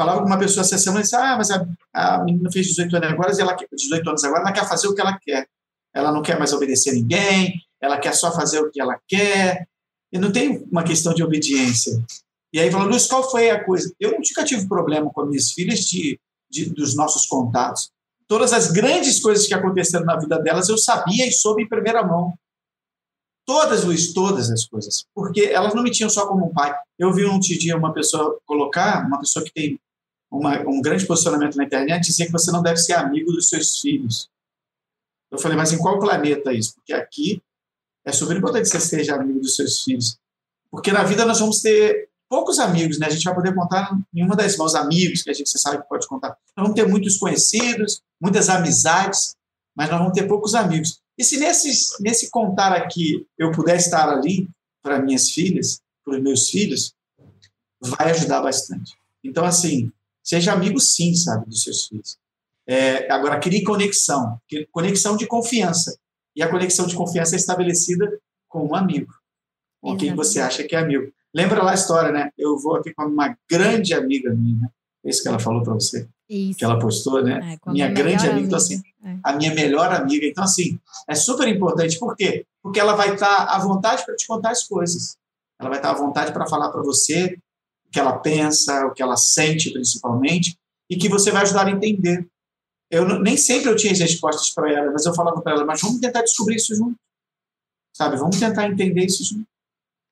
falava com uma pessoa essa semana e disse, ah, mas a, a menina fez 18 anos agora, e ela, 18 anos agora, ela quer fazer o que ela quer. Ela não quer mais obedecer ninguém, ela quer só fazer o que ela quer, e não tem uma questão de obediência. E aí falou, Luiz, qual foi a coisa? Eu nunca tive problema com minhas filhas de, de, dos nossos contatos. Todas as grandes coisas que aconteceram na vida delas eu sabia e soube em primeira mão. Todas, Luiz, todas as coisas. Porque elas não me tinham só como um pai. Eu vi um dia uma pessoa colocar, uma pessoa que tem uma, um grande posicionamento na internet dizer que você não deve ser amigo dos seus filhos. Eu falei, mas em qual planeta isso? Porque aqui é super importante que você seja amigo dos seus filhos. Porque na vida nós vamos ter poucos amigos, né? A gente vai poder contar em uma das mãos amigos que a gente sabe que pode contar. Nós vamos ter muitos conhecidos, muitas amizades, mas nós vamos ter poucos amigos. E se nesse contar aqui eu puder estar ali para minhas filhas, para os meus filhos, vai ajudar bastante. Então, assim, Seja amigo, sim, sabe, dos seus filhos. É, agora, crie conexão, conexão de confiança. E a conexão de confiança é estabelecida com um amigo, com quem você acha que é amigo. Lembra lá a história, né? Eu vou aqui com uma grande amiga minha, é isso que ela falou para você, isso. que ela postou, né? É, minha grande amiga, então assim, é. a minha melhor amiga. Então assim, é super importante. Por quê? Porque ela vai estar à vontade para te contar as coisas. ela vai estar à vontade para falar para você o que ela pensa, o que ela sente, principalmente, e que você vai ajudar a entender. Eu nem sempre eu tinha as respostas para ela, mas eu falava para ela, mas vamos tentar descobrir isso junto, sabe? Vamos tentar entender isso junto.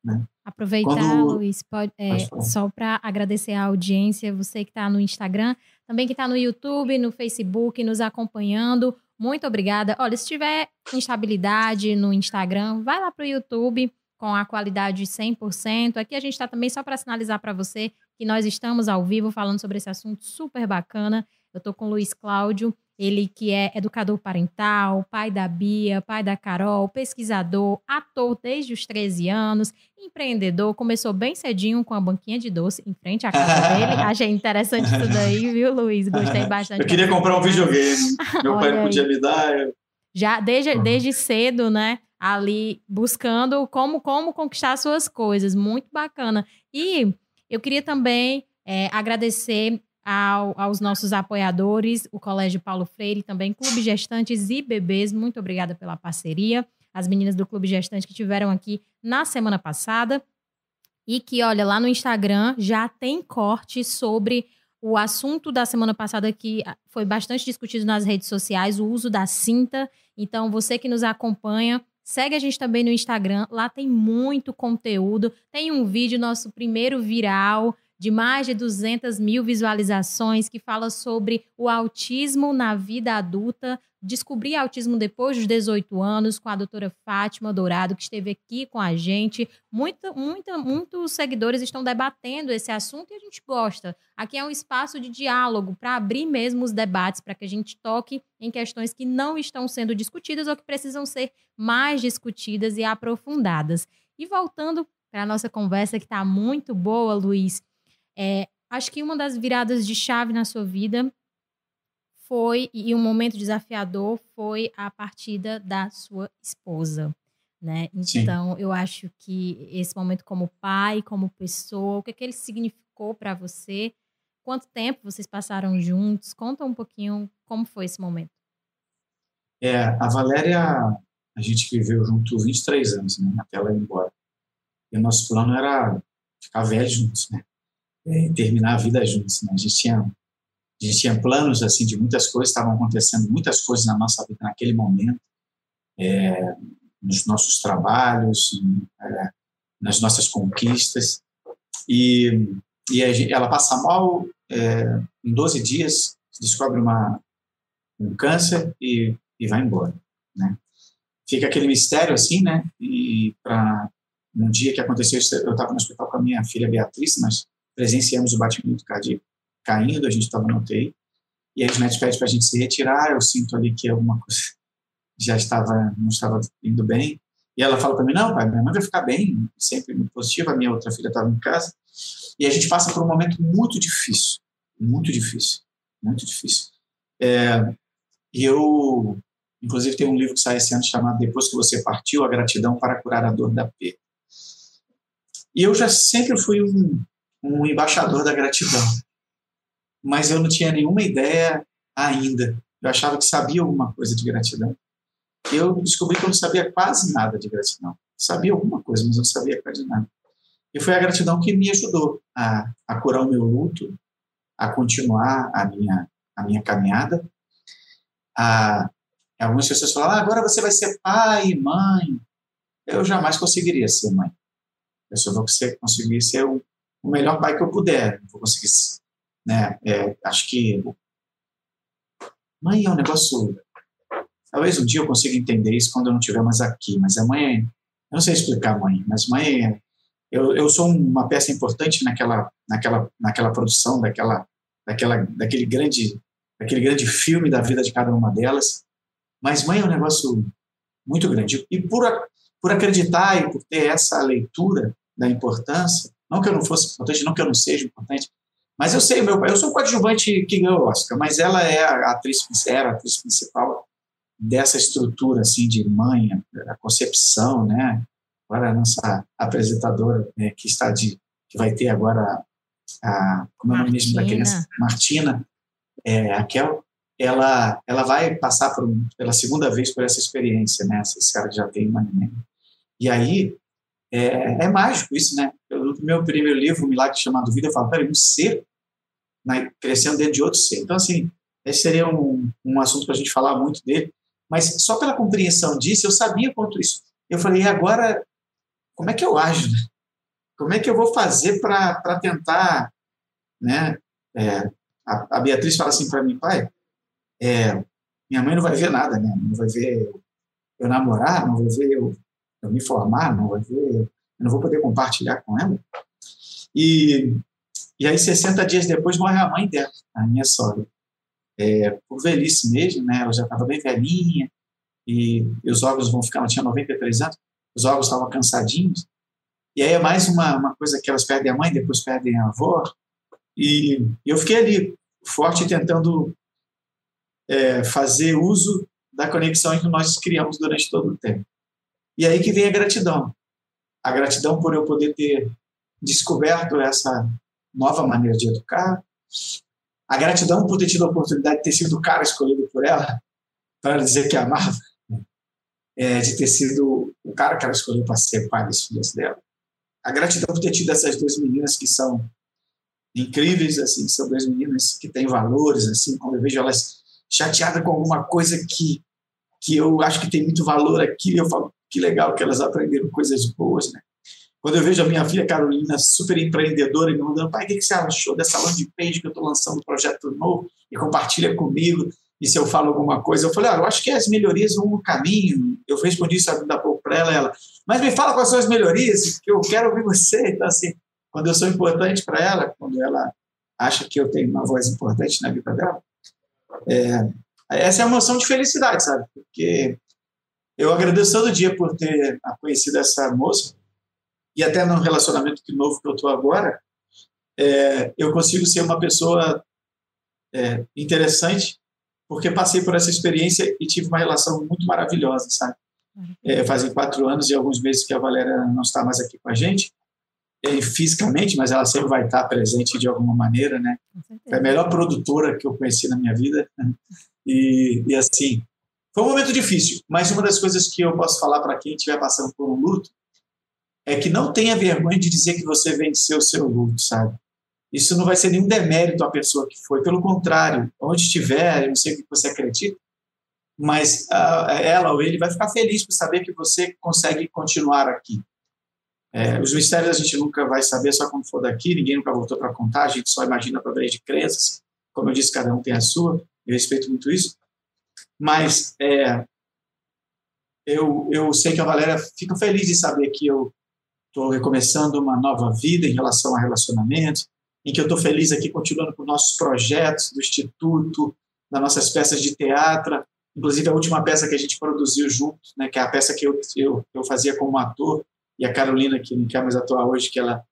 Né? Aproveitar, Quando... Luiz, pode, é, só para agradecer a audiência, você que está no Instagram, também que está no YouTube, no Facebook, nos acompanhando. Muito obrigada. Olha, se tiver instabilidade no Instagram, vai lá para o YouTube com a qualidade 100%. Aqui a gente está também só para sinalizar para você que nós estamos ao vivo falando sobre esse assunto super bacana. Eu estou com o Luiz Cláudio, ele que é educador parental, pai da Bia, pai da Carol, pesquisador, ator desde os 13 anos, empreendedor, começou bem cedinho com a banquinha de doce em frente à casa dele. Achei interessante isso daí, viu, Luiz? Gostei bastante. Eu queria comprar um videogame. Meu pai não podia me dar. Eu... Já desde, desde cedo, né? Ali buscando como, como conquistar suas coisas. Muito bacana. E eu queria também é, agradecer ao, aos nossos apoiadores, o Colégio Paulo Freire, também Clube Gestantes e Bebês. Muito obrigada pela parceria. As meninas do Clube Gestante que tiveram aqui na semana passada. E que, olha, lá no Instagram já tem corte sobre o assunto da semana passada que ah, foi bastante discutido nas redes sociais, o uso da cinta. Então, você que nos acompanha, segue a gente também no Instagram. Lá tem muito conteúdo. Tem um vídeo, nosso primeiro viral, de mais de 200 mil visualizações, que fala sobre o autismo na vida adulta. Descobri autismo depois dos 18 anos, com a doutora Fátima Dourado, que esteve aqui com a gente. Muito, muito, muitos seguidores estão debatendo esse assunto e a gente gosta. Aqui é um espaço de diálogo para abrir mesmo os debates, para que a gente toque em questões que não estão sendo discutidas ou que precisam ser mais discutidas e aprofundadas. E voltando para a nossa conversa, que está muito boa, Luiz, é, acho que uma das viradas de chave na sua vida foi, e um momento desafiador, foi a partida da sua esposa. Né? Então, Sim. eu acho que esse momento como pai, como pessoa, o que, é que ele significou para você? Quanto tempo vocês passaram juntos? Conta um pouquinho como foi esse momento. É, a Valéria, a gente viveu junto 23 anos, né, até ela ir embora. E o nosso plano era ficar velhos juntos, né? É, terminar a vida juntos. Né? A, gente tinha, a gente tinha planos assim de muitas coisas, estavam acontecendo muitas coisas na nossa vida naquele momento, é, nos nossos trabalhos, é, nas nossas conquistas. E, e ela passa mal, é, em 12 dias, descobre uma, um câncer e, e vai embora. Né? Fica aquele mistério assim, né? E para dia que aconteceu eu estava no hospital com a minha filha Beatriz, nós presenciamos o batimento cardíaco caindo, a gente estava no UTI, e aí os médicos pedem para a gente se retirar, eu sinto ali que alguma coisa já estava, não estava indo bem, e ela fala para mim, não, pai, minha mãe vai ficar bem, sempre muito positiva, a minha outra filha estava em casa, e a gente passa por um momento muito difícil, muito difícil, muito difícil. É, e eu, inclusive, tem um livro que sai esse ano chamado Depois que você partiu, a gratidão para curar a dor da perda. E eu já sempre fui um, um embaixador da gratidão. Mas eu não tinha nenhuma ideia ainda. Eu achava que sabia alguma coisa de gratidão. Eu descobri que eu não sabia quase nada de gratidão. Sabia alguma coisa, mas eu não sabia quase nada. E foi a gratidão que me ajudou a, a curar o meu luto, a continuar a minha, a minha caminhada. A, algumas pessoas falam, ah, agora você vai ser pai, mãe. Eu jamais conseguiria ser mãe. Eu só vou conseguir ser um, o melhor pai que eu puder. Vou conseguir, né? É, acho que mãe é um negócio. Talvez um dia eu consiga entender isso quando eu não estiver mais aqui. Mas a mãe, eu não sei explicar mãe, mas mãe, eu, eu sou uma peça importante naquela, naquela, naquela produção, daquela, daquela, daquele grande, daquele grande filme da vida de cada uma delas. Mas mãe é um negócio muito grande. E por, por acreditar e por ter essa leitura da importância, não que eu não fosse importante, não que eu não seja importante, mas eu sei, meu, eu sou o coadjuvante que ganhou o Oscar, mas ela é a atriz, era a atriz principal dessa estrutura assim de mãe, a concepção, né? Agora a nossa apresentadora né, que está de que vai ter agora a como é o nome mesmo da criança, Martina, é, Raquel, ela ela vai passar por, pela segunda vez por essa experiência, né? Esse cara já tem uma neném. E aí é, é mágico isso, né? Eu, no meu primeiro livro, O Milagre Chamado Vida, eu falo, peraí, um ser né, crescendo dentro de outro ser. Então, assim, esse seria um, um assunto para a gente falar muito dele, mas só pela compreensão disso, eu sabia quanto isso. Eu falei, e agora, como é que eu ajo? Né? Como é que eu vou fazer para tentar, né? É, a, a, Beatriz fala assim para mim, pai, é, minha mãe não vai ver nada, né? Não vai ver eu namorar, não vai ver eu eu me formar, não vai ver, eu não vou poder compartilhar com ela. E, e aí, 60 dias depois, morre a mãe dela, a minha sogra. É, por velhice mesmo, né? Ela já estava bem velhinha, e, e, os órgãos vão ficar, ela tinha 93 anos, os órgãos estavam cansadinhos. E aí é mais uma, uma coisa que elas perdem a mãe, depois perdem a avó. E eu fiquei ali, forte, tentando é, fazer uso da conexão que nós criamos durante todo o tempo. E aí que vem a gratidão. A gratidão por eu poder ter descoberto essa nova maneira de educar. A gratidão por ter tido a oportunidade de ter sido o cara escolhido por ela para dizer que amava. É, de ter sido o cara que ela escolheu para ser pai das filhas dela. A gratidão por ter tido essas duas meninas que são incríveis, assim, são duas meninas que têm valores, assim, quando eu vejo elas chateadas com alguma coisa que, que eu acho que tem muito valor aqui, eu falo, que legal que elas aprenderam coisas boas, né? Quando eu vejo a minha filha Carolina, super empreendedora, me mandando, pai, o que você achou dessa landing page que eu estou lançando um projeto novo e compartilha comigo? E se eu falo alguma coisa, eu falei, ah, eu acho que as melhorias vão no caminho. Eu respondi isso há pouco para ela, ela, mas me fala quais são as melhorias, que eu quero ouvir você. Então, assim, quando eu sou importante para ela, quando ela acha que eu tenho uma voz importante na vida dela, é, essa é a emoção de felicidade, sabe? Porque eu agradeço todo dia por ter conhecido essa moça e até no relacionamento que novo que eu estou agora, é, eu consigo ser uma pessoa é, interessante porque passei por essa experiência e tive uma relação muito maravilhosa, sabe? É, fazem quatro anos e alguns meses que a Valéria não está mais aqui com a gente, é, fisicamente, mas ela sempre vai estar presente de alguma maneira, né? É a melhor produtora que eu conheci na minha vida. E, e assim, foi um momento difícil, mas uma das coisas que eu posso falar para quem estiver passando por um luto é que não tenha vergonha de dizer que você venceu o seu luto, sabe? Isso não vai ser nenhum demérito à pessoa que foi, pelo contrário, onde estiver, eu não sei o que você acredita, mas uh, ela ou ele vai ficar feliz por saber que você consegue continuar aqui. É, os mistérios a gente nunca vai saber só quando for daqui, ninguém nunca voltou para contar, a gente só imagina através de crenças, como eu disse, cada um tem a sua, eu respeito muito isso, mas é, eu, eu sei que a Valéria fica feliz de saber que eu estou recomeçando uma nova vida em relação a relacionamentos, em que eu estou feliz aqui continuando com nossos projetos do Instituto, das nossas peças de teatro, inclusive a última peça que a gente produziu juntos, né, que é a peça que eu, eu, eu fazia como ator, e a Carolina, que não quer mais atuar hoje, que ela,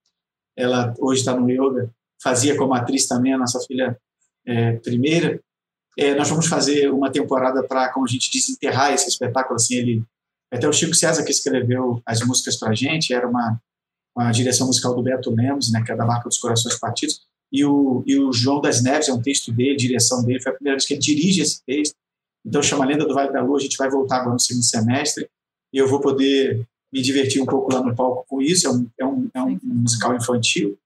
ela hoje está no yoga, fazia como atriz também, a nossa filha é, primeira, é, nós vamos fazer uma temporada para, como a gente diz, enterrar esse espetáculo. Assim, ele, até o Chico César que escreveu as músicas para a gente, era uma, uma direção musical do Beto Lemos, né, que é da marca dos Corações Partidos, e o, e o João das Neves, é um texto dele, direção dele, foi a primeira vez que ele dirige esse texto. Então, chama Lenda do Vale da Lua, a gente vai voltar agora no segundo semestre, e eu vou poder me divertir um pouco lá no palco com isso. É um, é um, é um musical infantil,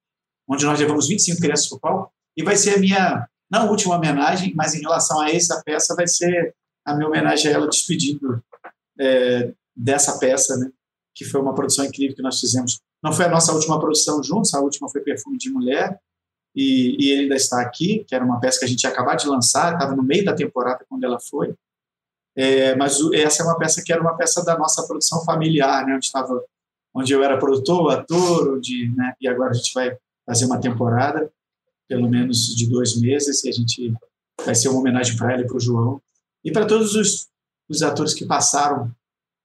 onde nós levamos 25 crianças para o palco, e vai ser a minha não última homenagem, mas em relação a essa peça vai ser a minha homenagem a ela despedindo é, dessa peça, né? Que foi uma produção incrível que nós fizemos. Não foi a nossa última produção juntos, a última foi Perfume de Mulher, e, e ele ainda está aqui, que era uma peça que a gente ia acabar de lançar, estava no meio da temporada quando ela foi. É, mas essa é uma peça que era uma peça da nossa produção familiar, né? Onde estava, onde eu era produtor, ator, onde, né? E agora a gente vai fazer uma temporada pelo menos de dois meses, e a gente vai ser uma homenagem para ela e para o João, e para todos os, os atores que passaram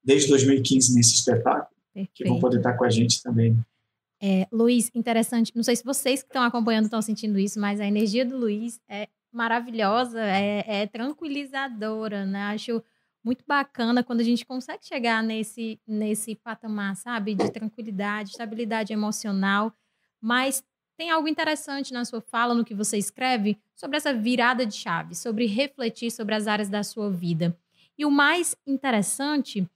desde 2015 nesse espetáculo, Perfeito. que vão poder estar com a gente também. É, Luiz, interessante, não sei se vocês que estão acompanhando estão sentindo isso, mas a energia do Luiz é maravilhosa, é, é tranquilizadora, né? Acho muito bacana quando a gente consegue chegar nesse, nesse patamar, sabe? De tranquilidade, estabilidade emocional, mas tem algo interessante na sua fala, no que você escreve, sobre essa virada de chave, sobre refletir sobre as áreas da sua vida. E o mais interessante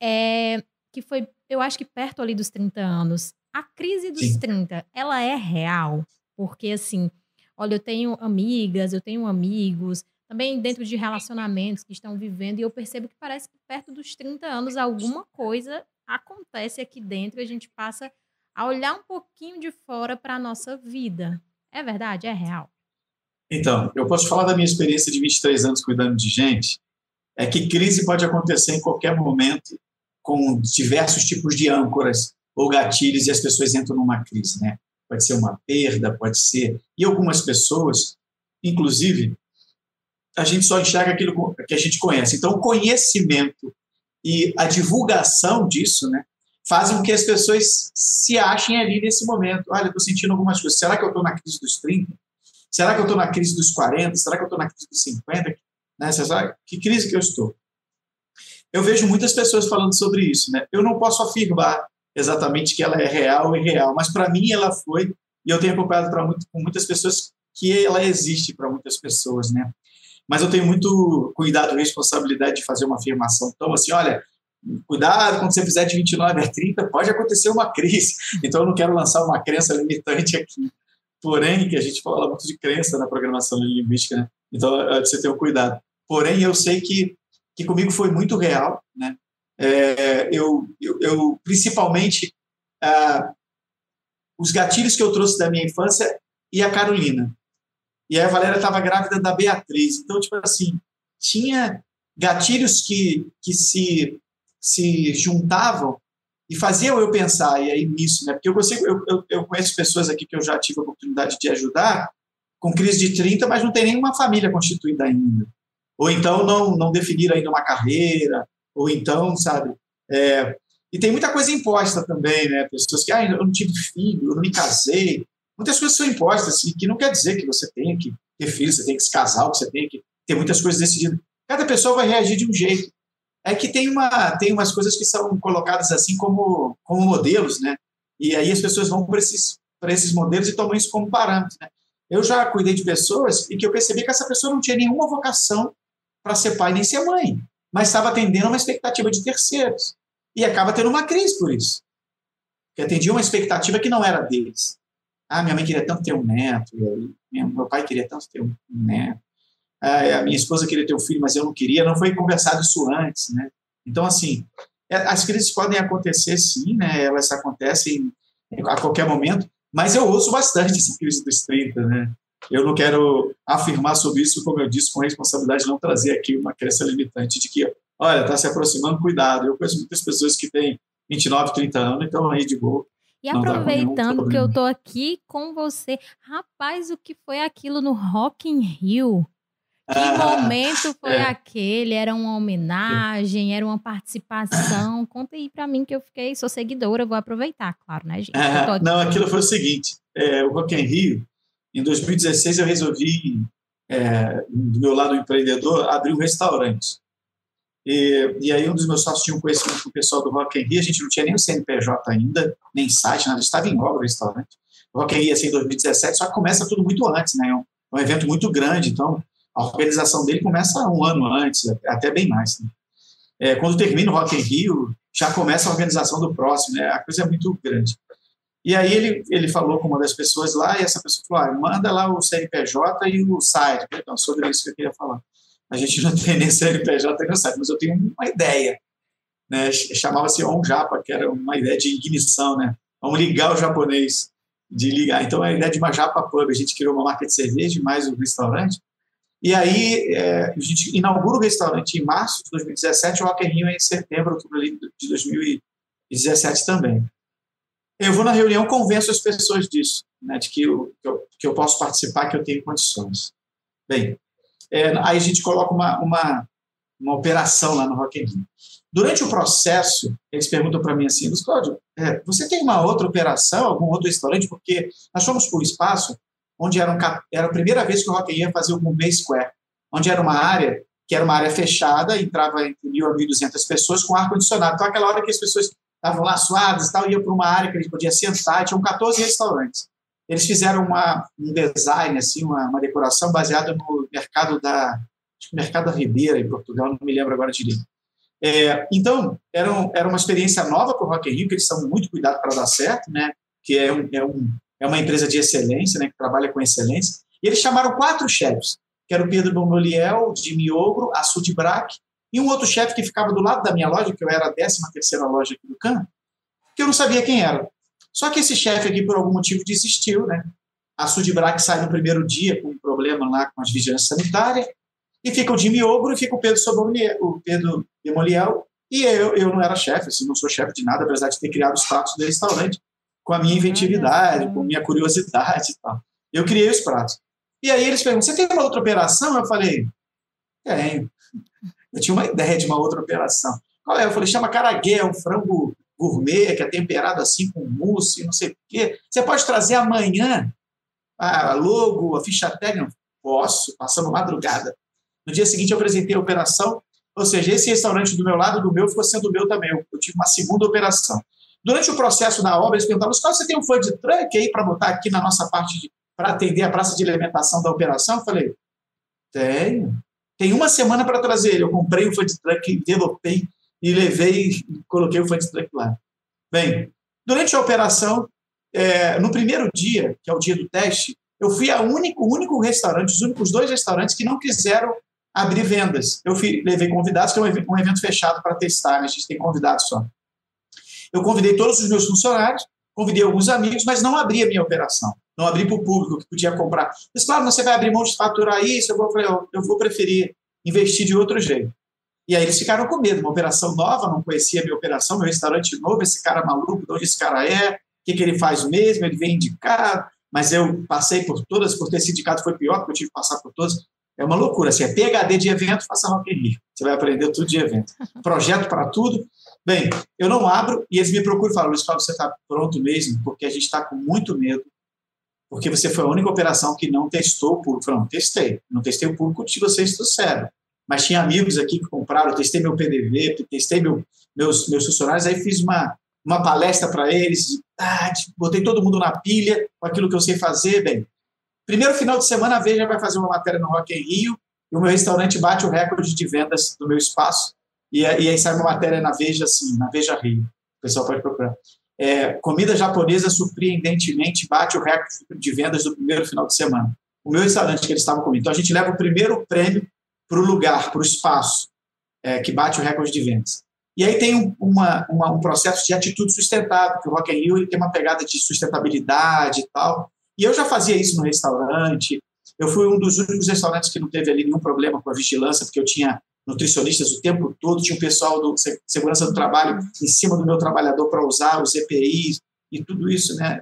é que foi, eu acho que perto ali dos 30 anos. A crise dos Sim. 30, ela é real? Porque, assim, olha, eu tenho amigas, eu tenho amigos, também dentro de relacionamentos que estão vivendo, e eu percebo que parece que perto dos 30 anos alguma coisa acontece aqui dentro e a gente passa a olhar um pouquinho de fora para a nossa vida. É verdade? É real? Então, eu posso falar da minha experiência de 23 anos cuidando de gente, é que crise pode acontecer em qualquer momento, com diversos tipos de âncoras ou gatilhos, e as pessoas entram numa crise, né? Pode ser uma perda, pode ser. E algumas pessoas, inclusive, a gente só enxerga aquilo que a gente conhece. Então, o conhecimento e a divulgação disso, né, fazem com que as pessoas se achem ali nesse momento. Olha, estou sentindo algumas coisas. Será que eu estou na crise dos 30? Será que eu estou na crise dos 40? Será que eu estou na crise dos 50? Né? Você sabe que crise que eu estou? Eu vejo muitas pessoas falando sobre isso. Né? Eu não posso afirmar exatamente que ela é real ou irreal, mas para mim ela foi, e eu tenho acompanhado para muito, com muitas pessoas que ela existe para muitas pessoas. Né? Mas eu tenho muito cuidado e responsabilidade de fazer uma afirmação. Então, assim, olha, cuidado quando você fizer de 29 a 30, pode acontecer uma crise. Então, eu não quero lançar uma crença limitante aqui. Porém, que a gente fala muito de crença na programação linguística, né? Então, é de você ter um cuidado. Porém, eu sei que, que comigo foi muito real, né? É, eu, eu, eu, principalmente, ah, os gatilhos que eu trouxe da minha infância e a Carolina. E aí a Valéria estava grávida da Beatriz. Então, tipo assim, tinha gatilhos que, que se se juntavam e faziam eu pensar e aí nisso, né? Porque eu consigo, eu, eu, eu, conheço pessoas aqui que eu já tive a oportunidade de ajudar com crise de 30, mas não tem nenhuma família constituída ainda. Ou então não, não definiram ainda uma carreira, ou então, sabe? É, e tem muita coisa imposta também, né? Pessoas que, ah, eu não tive filho, eu não me casei. Muitas coisas são impostas, e que não quer dizer que você tenha que ter filho, você tem que se casar, que você tem que ter muitas coisas decididas. Cada pessoa vai reagir de um jeito é que tem, uma, tem umas coisas que são colocadas assim como, como modelos, né? E aí as pessoas vão para esses, esses modelos e tomam isso como parâmetro, né? Eu já cuidei de pessoas e que eu percebi que essa pessoa não tinha nenhuma vocação para ser pai nem ser mãe, mas estava atendendo uma expectativa de terceiros. E acaba tendo uma crise por isso. Que atendia uma expectativa que não era deles. Ah, minha mãe queria tanto ter um neto, meu pai queria tanto ter um neto a minha esposa queria ter um filho, mas eu não queria, não foi conversado isso antes, né? Então, assim, é, as crises podem acontecer sim, né? Elas acontecem a qualquer momento, mas eu ouço bastante essa crise dos 30, né? Eu não quero afirmar sobre isso, como eu disse, com responsabilidade, não trazer aqui uma crença limitante de que, olha, está se aproximando, cuidado. Eu conheço muitas pessoas que têm 29, 30 anos, então aí de boa. E aproveitando que eu tô aqui com você, rapaz, o que foi aquilo no Rock in Rio? Que ah, momento foi é. aquele? Era uma homenagem? Era uma participação? Conta aí para mim que eu fiquei, sou seguidora, vou aproveitar, claro, né, gente? Ah, não, aquilo foi o seguinte: é, o Rock in Rio, em 2016, eu resolvi, é, do meu lado empreendedor, abrir um restaurante. E, e, aí um dos meus sócios tinha um conhecimento com o pessoal do Rock in Rio, a gente não tinha nem o CNPJ ainda, nem site, nada, estava em obra o restaurante. O Rock in Rio, assim, em 2017, só que começa tudo muito antes, né? É um, um evento muito grande, então a organização dele começa um ano antes, até bem mais. Né? É, quando termina o Rock in Rio, já começa a organização do próximo, né? A coisa é muito grande. E aí ele, ele falou com uma das pessoas lá, e essa pessoa falou, ah, manda lá o CNPJ e o site. Então, sobre isso que eu queria falar. A gente não tem nem CNPJ nem site, mas eu tenho uma ideia. Né? Chamava-se On Japa, que era uma ideia de ignição, né? Vamos ligar o japonês, de ligar. Então, a ideia de uma Japa Pub, a gente criou uma marca de cerveja, mais um restaurante, e aí é, a gente inaugura o restaurante em março de 2017, o Rock in Rio é em setembro, de 2017 também. Eu vou na reunião, convenço as pessoas disso, né, de que eu, que eu, que eu posso participar, que eu tenho condições. Bem, é, aí a gente coloca uma, uma, uma operação lá no Rock Rio. Durante o processo, eles perguntam para mim assim, Luiz Cláudio, é, você tem uma outra operação, algum outro restaurante? Porque nós fomos para o espaço onde era, um, era a primeira vez que o Rock ia fazer o Bombay Square, onde era uma área que era uma área fechada, entrava entre 1.000 a 1.200 pessoas com ar-condicionado. Então, aquela hora que as pessoas estavam lá suadas e tal, iam para uma área que eles podiam sentar, tinham 14 restaurantes. Eles fizeram uma, um design, assim, uma, uma decoração baseada no mercado da, mercado da Ribeira, em Portugal, não me lembro agora direito. É, então, era, um, era uma experiência nova para o Rock in Rio, que eles são muito cuidados para dar certo, né? que é, um, é, um, é uma empresa de excelência, né? que trabalha com excelência. E eles chamaram quatro chefes, que era o Pedro Bomoliel, Jimmy Ogro, a Sud Braque, e um outro chefe que ficava do lado da minha loja, que eu era a 13 terceira loja aqui do campo, que eu não sabia quem era. Só que esse chefe aqui, por algum motivo, desistiu, né? A Sudbrac sai no primeiro dia com um problema lá com as vigilâncias sanitárias, e fica o Jimmy Ogro e fica o Pedro Sobroniel, o Pedro Demoliel, e eu, eu não era chefe, assim, não sou chefe de nada, apesar de ter criado os pratos do restaurante, com a minha inventividade, com a minha curiosidade e tal. Eu criei os pratos. E aí eles perguntam, você tem uma outra operação? Eu falei, tenho. Eu tinha uma ideia de uma outra operação. Qual é? Eu falei, chama caragué, um frango gourmet, que é temperado assim com mousse, não sei o quê. Você pode trazer amanhã a logo, a ficha técnica? Posso, passando madrugada. No dia seguinte eu apresentei a operação, ou seja, esse restaurante do meu lado, do meu, ficou sendo meu também. Eu, eu tive uma segunda operação. Durante o processo da obra, eles perguntavam, você tem um de truck aí para botar aqui na nossa parte para atender a praça de alimentação da operação? Eu falei, tenho. Tem uma semana para trazer. Eu comprei o food truck, envelopei e levei e coloquei o food truck lá. Bem, durante a operação, é, no primeiro dia, que é o dia do teste, eu fui a único, único restaurante, os únicos dois restaurantes que não quiseram abrir vendas. Eu fui, levei convidados, que é um evento, um evento fechado para testar, né? a gente tem convidados só. Eu convidei todos os meus funcionários, convidei alguns amigos, mas não abri a minha operação não abrir para o público que podia comprar. Mas, claro, você vai abrir mão de faturar isso, eu vou, eu, eu vou preferir investir de outro jeito. E aí eles ficaram com medo, uma operação nova, não conhecia a minha operação, meu restaurante novo, esse cara maluco, de onde esse cara é, o que, que ele faz mesmo, ele vem indicado, mas eu passei por todas, por ter sido indicado foi pior, porque eu tive que passar por todas. É uma loucura, assim, é PHD de evento, faça Rock in Rio. Você vai aprender tudo de evento. Projeto para tudo. Bem, eu não abro e eles me procuram e falam, Luiz Paulo, você está pronto mesmo? Porque a gente está com muito medo porque você foi a única operação que não testou o público. Falei, não, testei. Não testei o público que vocês trouxeram. Mas tinha amigos aqui que compraram, testei meu PDV, testei meu, meus, meus funcionários, aí fiz uma, uma palestra para eles, ah, botei todo mundo na pilha com aquilo que eu sei fazer. Bem, primeiro final de semana a Veja vai fazer uma matéria no Rock in Rio e o meu restaurante bate o recorde de vendas do meu espaço. E, e aí sai uma matéria na Veja, assim, na Veja Rio. O pessoal pode procurar. É, comida japonesa surpreendentemente bate o recorde de vendas do primeiro final de semana. O meu restaurante que eles estavam comendo. Então a gente leva o primeiro prêmio para o lugar, para o espaço, é, que bate o recorde de vendas. E aí tem uma, uma, um processo de atitude sustentável, que o Rock in Rio ele tem uma pegada de sustentabilidade e tal. E eu já fazia isso no restaurante. Eu fui um dos únicos restaurantes que não teve ali nenhum problema com a vigilância, porque eu tinha nutricionistas o tempo todo, tinha um pessoal do segurança do trabalho em cima do meu trabalhador para usar os EPIs e tudo isso, né,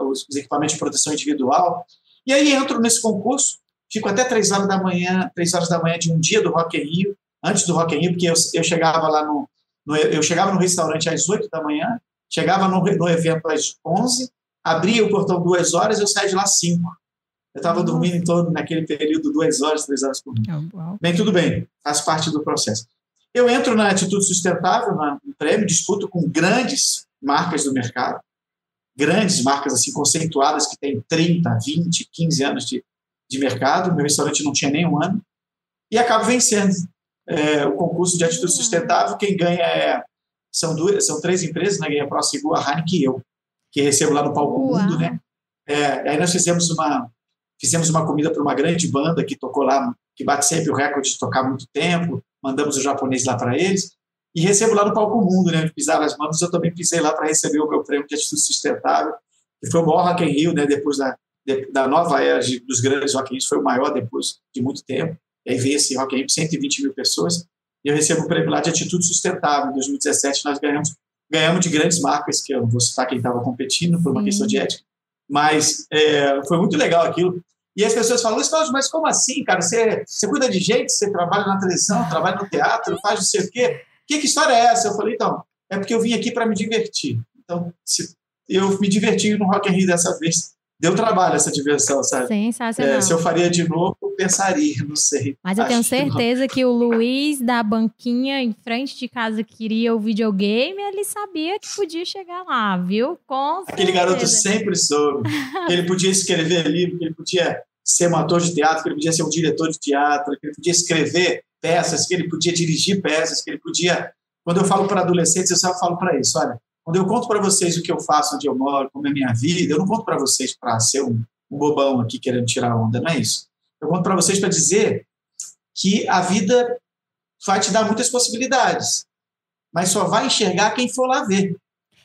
os, equipamentos de proteção individual. E aí entro nesse concurso, fico até três horas da manhã, três horas da manhã de um dia do Rock in Rio, antes do Rock in Rio, porque eu, eu chegava lá no, no, eu chegava no restaurante às oito da manhã, chegava no, no evento às onze, abria o portão duas horas, eu saía de lá cinco. Eu estava dormindo em torno, naquele período, duas horas, três horas por dia. Oh, bem, tudo bem, faz parte do processo. Eu entro na atitude sustentável, no prêmio, disputo com grandes marcas do mercado, grandes marcas assim conceituadas que têm 30, 20, 15 anos de, de mercado. Meu restaurante não tinha nem um ano. E acabo vencendo é, o concurso de atitude hum. sustentável. Quem ganha é, são, duas, são três empresas, né? ganha a ProSeguro, a Heineken e eu, que recebo lá no Palco Uau. Mundo. Né? É, aí nós fizemos uma, Fizemos uma comida para uma grande banda que tocou lá, que bate sempre o recorde de tocar muito tempo. Mandamos o japonês lá para eles. E recebo lá no Palco Mundo, né, onde pisaram as mãos. Eu também pisei lá para receber o meu prêmio de atitude sustentável, que foi o maior Rock in Rio, né, depois da, de, da nova era de, dos grandes Rock in Rio, foi o maior depois de muito tempo. E aí veio esse Rock in Rio, 120 mil pessoas. E eu recebo o prêmio lá de atitude sustentável. Em 2017, nós ganhamos, ganhamos de grandes marcas, que eu não vou citar quem estava competindo, por uma questão de ética. Mas é, foi muito legal aquilo. E as pessoas falam, mas como assim, cara? Você, você cuida de gente, você trabalha na televisão, trabalha no teatro, faz não sei o quê. Que, que história é essa? Eu falei, então, é porque eu vim aqui para me divertir. Então, se, eu me diverti no Rock in Rio dessa vez deu trabalho essa diversão, sabe? Sensacional. É, se eu faria de novo, pensaria, não sei. Mas eu tenho certeza que, que, o Luiz da banquinha em frente de casa queria o videogame, ele sabia que podia chegar lá, viu? Com Aquele garoto sempre soube que ele podia escrever livro, que ele podia ser um ator de teatro, que ele podia ser um diretor de teatro, que ele podia escrever peças, que ele podia dirigir peças, que ele podia. Quando eu falo para adolescentes, eu só falo para isso: olha, quando eu conto para vocês o que eu faço, onde eu moro, como é a minha vida, eu não conto para vocês para ser um, um, bobão aqui querendo tirar onda, não é isso. Eu conto para vocês para dizer que a vida vai te dar muitas possibilidades, mas só vai enxergar quem for lá ver.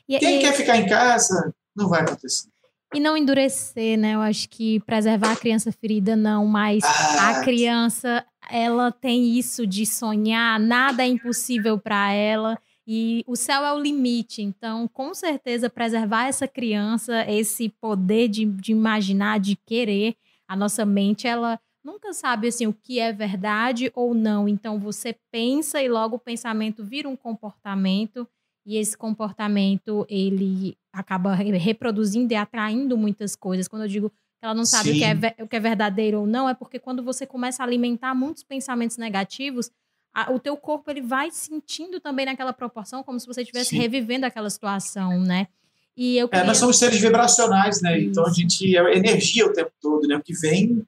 E, quem e... quer ficar em casa, não vai acontecer. E não endurecer, né? Eu acho que preservar a criança ferida não, mas ah. a criança, ela tem isso de sonhar, nada é impossível para ela. E o céu é o limite. Então, com certeza, preservar essa criança, esse poder de, de imaginar, de querer, a nossa mente, ela nunca sabe assim o que é verdade ou não. Então, você pensa e logo o pensamento vira um comportamento e esse comportamento ele acaba reproduzindo e atraindo muitas coisas. Quando eu digo que ela não sabe o que, é, o que é verdadeiro ou não, é porque quando você começa a alimentar muitos pensamentos negativos, a, o teu corpo ele vai sentindo também naquela proporção como se você estivesse revivendo aquela situação, né? E eu queria... é, nós somos seres vibracionais, né? Isso. Então a gente é energia o tempo todo, né? O que vem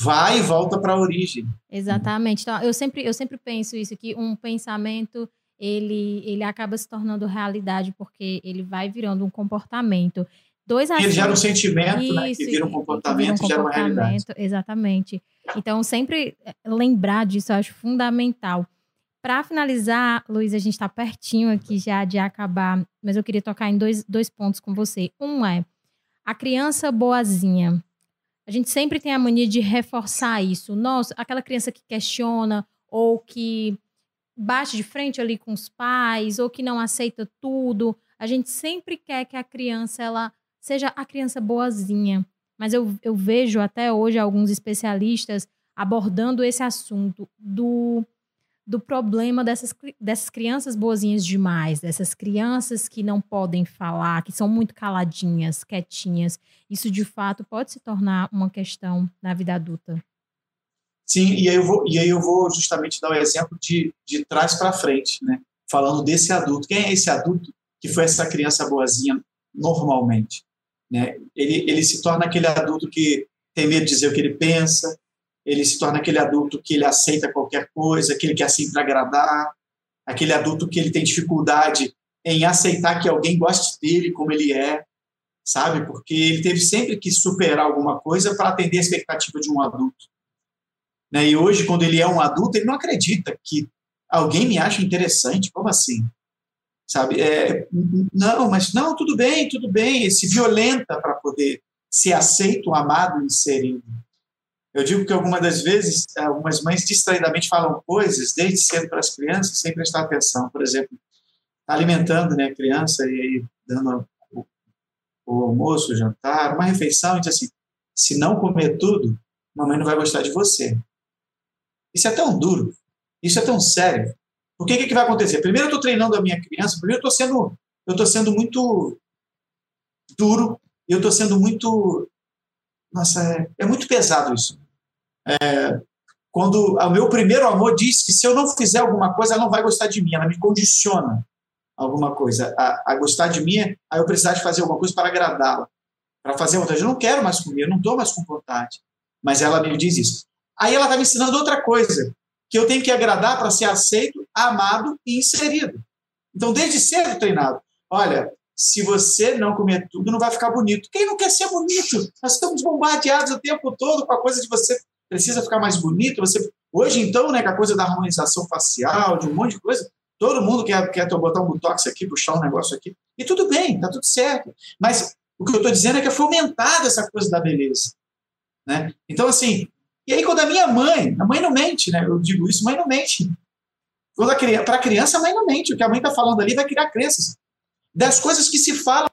vai e volta para a origem. Exatamente. Então eu sempre eu sempre penso isso que um pensamento ele, ele acaba se tornando realidade porque ele vai virando um comportamento. Dois ele gera um sentimento, Isso, né? Que vira um comportamento, vira um gera uma realidade. Exatamente. Então, sempre eh, lembrar disso eu acho fundamental. Para finalizar, Luiz, a gente está pertinho aqui já de acabar, mas eu queria tocar em dois, dois pontos com você. Um é a criança boazinha. A gente sempre tem a mania de reforçar isso. Nossa, aquela criança que questiona ou que bate de frente ali com os pais ou que não aceita tudo. A gente sempre quer que a criança ela seja a criança boazinha. Mas eu, eu vejo até hoje alguns especialistas abordando esse assunto do, do problema dessas, dessas crianças boazinhas demais, dessas crianças que não podem falar, que são muito caladinhas, quietinhas. Isso de fato pode se tornar uma questão na vida adulta. Sim, e aí eu vou, e aí eu vou justamente dar o um exemplo de, de trás para frente, né? falando desse adulto. Quem é esse adulto que foi essa criança boazinha normalmente? Né? Ele, ele se torna aquele adulto que tem medo de dizer o que ele pensa, ele se torna aquele adulto que ele aceita qualquer coisa, aquele que é assim para agradar, aquele adulto que ele tem dificuldade em aceitar que alguém goste dele como ele é, sabe? Porque ele teve sempre que superar alguma coisa para atender a expectativa de um adulto. Né? E hoje, quando ele é um adulto, ele não acredita que alguém me acha interessante. Como assim? Sabe? É, não, mas não, tudo bem, tudo bem. Se violenta para poder ser aceito, amado e inserido. Eu digo que algumas das vezes, algumas mães distraidamente falam coisas desde cedo para as crianças sem prestar atenção. Por exemplo, alimentando né, a criança e dando o, o almoço, o jantar, uma refeição, e diz assim: se não comer tudo, mamãe não vai gostar de você. Isso é tão duro, isso é tão sério. O que, que vai acontecer? Primeiro eu estou treinando a minha criança, primeiro eu estou sendo, eu sendo muito duro, eu estou sendo muito, nossa, é, é muito pesado isso. É, quando o meu primeiro amor diz que se eu não fizer alguma coisa, ela não vai gostar de mim, ela me condiciona alguma coisa a, a gostar de mim, aí eu precisar de fazer alguma coisa para agradá-la, para fazer vontade. Eu não quero mais comer, eu não estou mais com vontade. Mas ela me diz isso. Aí ela está me ensinando outra coisa, que eu tenho que agradar para ser aceito, amado e inserido. Então, desde cedo treinado. Olha, se você não comer tudo, não vai ficar bonito. Quem não quer ser bonito? Nós estamos bombardeados o tempo todo com a coisa de você precisa ficar mais bonito. Você hoje então, né, com a coisa da harmonização facial, de um monte de coisa, todo mundo quer quer botar um botox aqui, puxar um negócio aqui. E tudo bem, tá tudo certo. Mas o que eu estou dizendo é que é fomentada essa coisa da beleza, né? Então assim, e aí, quando a minha mãe, a mãe não mente, né? Eu digo isso, mãe não mente. Para a criança, a mãe não mente. O que a mãe está falando ali vai criar crenças. Das coisas que se falam.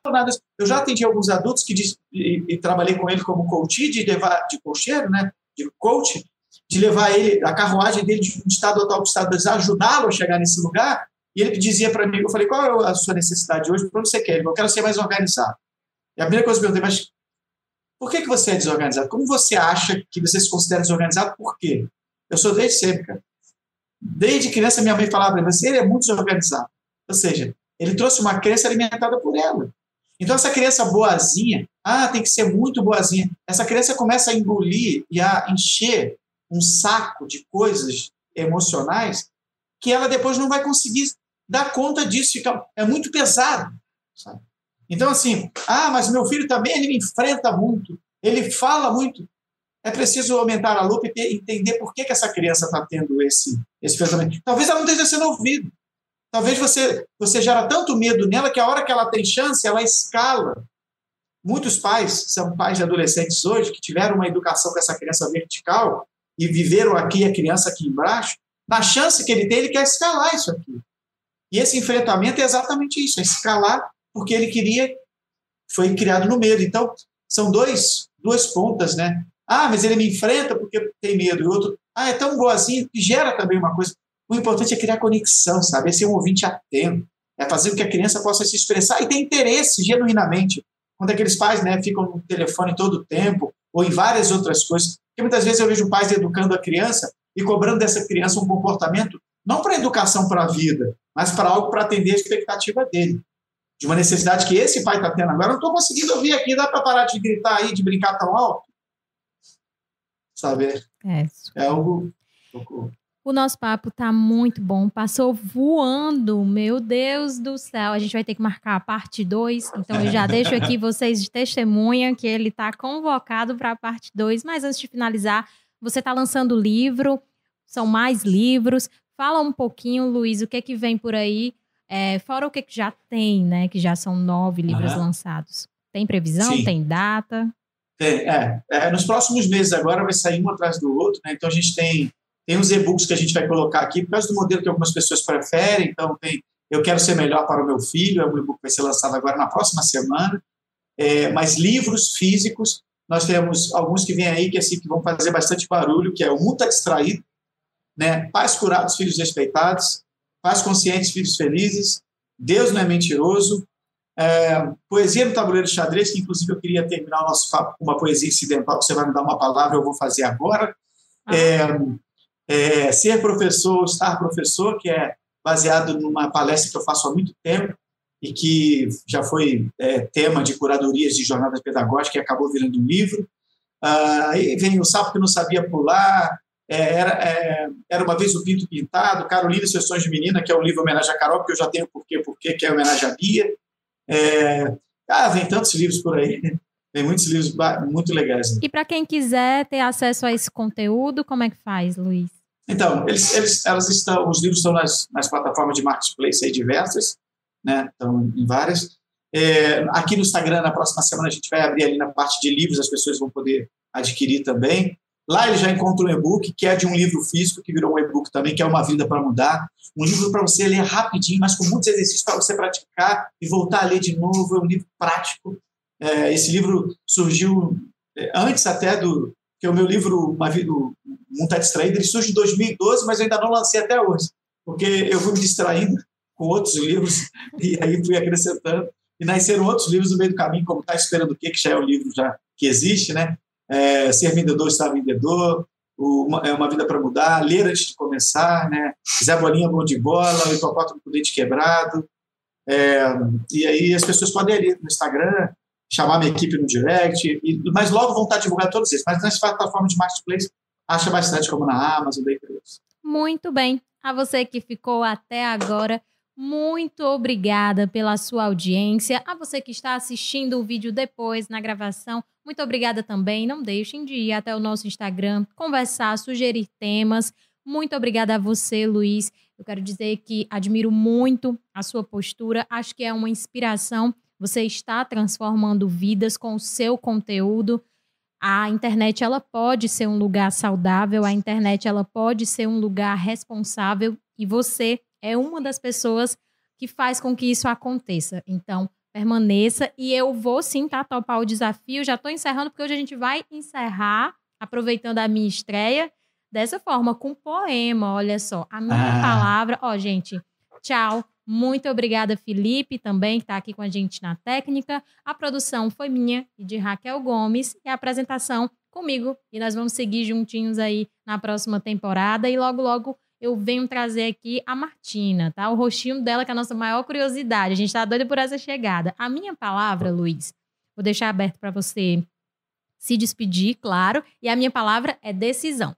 Eu já atendi alguns adultos que diz, e, e, trabalhei com ele como coach, de levar, de cocheiro, né? De coach, de levar ele, a carruagem dele de um estado a tal estado, ajudá-lo a chegar nesse lugar. E ele dizia para mim, eu falei, qual é a sua necessidade hoje? Para onde você quer? Eu quero ser mais organizado. E a primeira coisa que eu perguntei, mas por que, que você é desorganizado? Como você acha que você se considera desorganizado? Por quê? Eu sou desde sempre, cara. Desde criança, minha mãe falava para mim, ele é muito desorganizado. Ou seja, ele trouxe uma crença alimentada por ela. Então, essa criança boazinha, ah, tem que ser muito boazinha. Essa criança começa a engolir e a encher um saco de coisas emocionais que ela depois não vai conseguir dar conta disso, fica, é muito pesado. Sabe? Então, assim, ah, mas meu filho também ele me enfrenta muito, ele fala muito. É preciso aumentar a lupa e entender por que, que essa criança está tendo esse, esse pensamento. Talvez ela não esteja sendo ouvida. Talvez você, você gera tanto medo nela que a hora que ela tem chance, ela escala. Muitos pais são pais de adolescentes hoje que tiveram uma educação com essa criança vertical e viveram aqui a criança aqui embaixo. Na chance que ele tem, ele quer escalar isso aqui. E esse enfrentamento é exatamente isso, é escalar porque ele queria, foi criado no medo. Então, são dois, duas pontas, né? Ah, mas ele me enfrenta porque tem medo. E outro, ah, é tão boazinho que gera também uma coisa. O importante é criar conexão, sabe? É ser um ouvinte atento. É fazer com que a criança possa se expressar e ter interesse genuinamente. Quando aqueles pais né, ficam no telefone todo o tempo, ou em várias outras coisas. Porque muitas vezes eu vejo pais educando a criança e cobrando dessa criança um comportamento, não para educação para a vida, mas para algo para atender a expectativa dele. De uma necessidade que esse pai está tendo agora. Eu não estou conseguindo ouvir aqui, dá para parar de gritar aí, de brincar tão alto? Sabe? É, é algo. O nosso papo tá muito bom, passou voando, meu Deus do céu. A gente vai ter que marcar a parte 2, então eu já deixo aqui vocês de testemunha que ele tá convocado para a parte 2. Mas antes de finalizar, você tá lançando livro, são mais livros. Fala um pouquinho, Luiz, o que é que vem por aí, é, fora o que, que já tem, né? Que já são nove livros uhum. lançados. Tem previsão? Sim. Tem data? Tem, é, é, Nos próximos meses agora vai sair um atrás do outro, né? Então a gente tem, tem os e-books que a gente vai colocar aqui, por causa do modelo que algumas pessoas preferem. Então tem Eu Quero Ser Melhor para o Meu Filho, é um e-book que vai ser lançado agora na próxima semana. É, mas livros físicos, nós temos alguns que vêm aí que, assim, que vão fazer bastante barulho, que é O Está Distraído, né? Pais Curados, Filhos Respeitados, Pais Conscientes, Filhos Felizes, Deus Não é Mentiroso, é, poesia no tabuleiro de xadrez, que inclusive eu queria terminar o nosso papo com uma poesia incidental, que você vai me dar uma palavra, eu vou fazer agora. Ah. É, é, ser professor, estar professor, que é baseado numa palestra que eu faço há muito tempo e que já foi é, tema de curadorias de jornadas pedagógicas e acabou virando um livro. Ah, aí vem o sapo que não sabia pular, é, era, é, era uma vez o Pinto Pintado, Carolina e Sessões de Menina, que é um livro homenagem a Carol, porque eu já tenho Porquê, Porquê, que é homenagem a Bia. É, ah, vem tantos livros por aí. Tem muitos livros muito legais. E para quem quiser ter acesso a esse conteúdo, como é que faz, Luiz? Então, eles, eles, elas estão, os livros estão nas, nas plataformas de marketplace aí diversas, né? Estão em várias. É, aqui no Instagram, na próxima semana, a gente vai abrir ali na parte de livros, as pessoas vão poder adquirir também. Lá ele já encontra um e-book, que é de um livro físico, que virou um e-book também, que é Uma Vida para Mudar. Um livro para você ler rapidinho, mas com muitos exercícios para você praticar e voltar a ler de novo. É um livro prático. É, esse livro surgiu é, antes até do. que o meu livro, Uma Vida, o Mundo Está Distraído, ele surge em 2012, mas eu ainda não lancei até hoje, porque eu fui me distraindo com outros livros e aí fui acrescentando. E nasceram outros livros no meio do caminho, como Está Esperando o Quê, que já é um livro já que existe, né? É, ser vendedor, estar vendedor, uma, é uma vida para mudar, ler antes de começar, né? Zé Bolinha bom de bola, o hipopótamo com dente quebrado. É, e aí as pessoas podem ir no Instagram, chamar minha equipe no direct, e, mas logo vão estar divulgando todos esses. Mas nas plataformas de marketplace, acha bastante, como na Amazon, daí Muito bem. A você que ficou até agora, muito obrigada pela sua audiência. A você que está assistindo o vídeo depois na gravação, muito obrigada também. Não deixem de ir até o nosso Instagram, conversar, sugerir temas. Muito obrigada a você, Luiz. Eu quero dizer que admiro muito a sua postura. Acho que é uma inspiração. Você está transformando vidas com o seu conteúdo. A internet ela pode ser um lugar saudável, a internet ela pode ser um lugar responsável e você é uma das pessoas que faz com que isso aconteça. Então, permaneça e eu vou sim tá, topar o desafio. Já estou encerrando, porque hoje a gente vai encerrar, aproveitando a minha estreia, dessa forma, com poema. Olha só, a minha ah. palavra. Ó, gente, tchau. Muito obrigada, Felipe, também, que está aqui com a gente na técnica. A produção foi minha e de Raquel Gomes, e a apresentação comigo. E nós vamos seguir juntinhos aí na próxima temporada. E logo, logo eu venho trazer aqui a Martina, tá? O rostinho dela, que é a nossa maior curiosidade. A gente tá doido por essa chegada. A minha palavra, Luiz, vou deixar aberto para você se despedir, claro. E a minha palavra é decisão.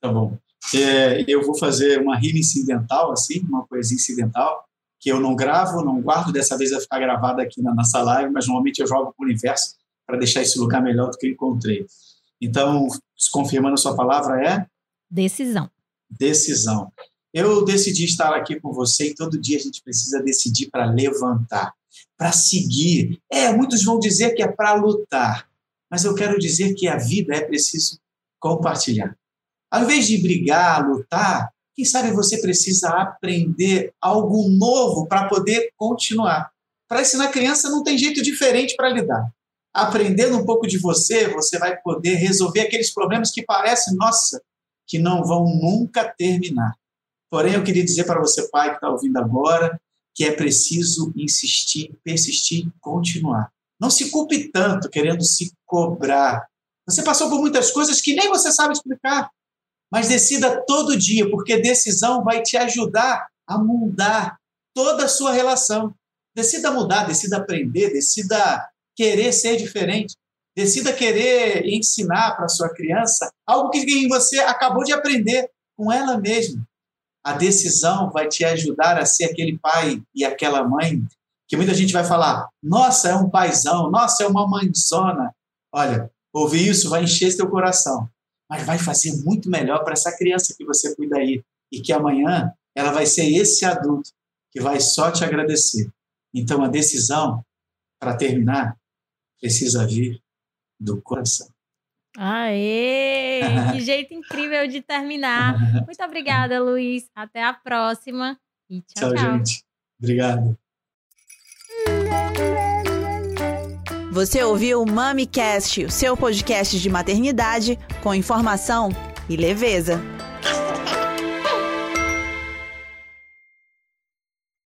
Tá bom. É, eu vou fazer uma rima incidental, assim, uma poesia incidental, que eu não gravo, não guardo, dessa vez vai ficar gravada aqui na nossa live, mas normalmente eu jogo para o universo para deixar esse lugar melhor do que eu encontrei. Então, confirmando a sua palavra, é? Decisão. Decisão. Eu decidi estar aqui com você e todo dia a gente precisa decidir para levantar, para seguir. É, muitos vão dizer que é para lutar, mas eu quero dizer que a vida é preciso compartilhar. Ao invés de brigar, lutar, quem sabe você precisa aprender algo novo para poder continuar. Para ensinar criança não tem jeito diferente para lidar. Aprendendo um pouco de você, você vai poder resolver aqueles problemas que parecem, nossa, que não vão nunca terminar. Porém, eu queria dizer para você, pai, que está ouvindo agora, que é preciso insistir, persistir, continuar. Não se culpe tanto querendo se cobrar. Você passou por muitas coisas que nem você sabe explicar. Mas decida todo dia, porque decisão vai te ajudar a mudar toda a sua relação. Decida mudar, decida aprender, decida querer ser diferente. Decida querer ensinar para sua criança algo que você acabou de aprender com ela mesma. A decisão vai te ajudar a ser aquele pai e aquela mãe que muita gente vai falar: nossa, é um paizão, nossa, é uma mãezona. Olha, ouvir isso vai encher seu coração mas vai fazer muito melhor para essa criança que você cuida aí. E que amanhã ela vai ser esse adulto que vai só te agradecer. Então a decisão, para terminar, precisa vir do coração. Aê! Que jeito incrível de terminar. Muito obrigada, Luiz. Até a próxima. E tchau, tchau. Tchau, gente. Obrigado. Você ouviu o MamiCast, o seu podcast de maternidade com informação e leveza.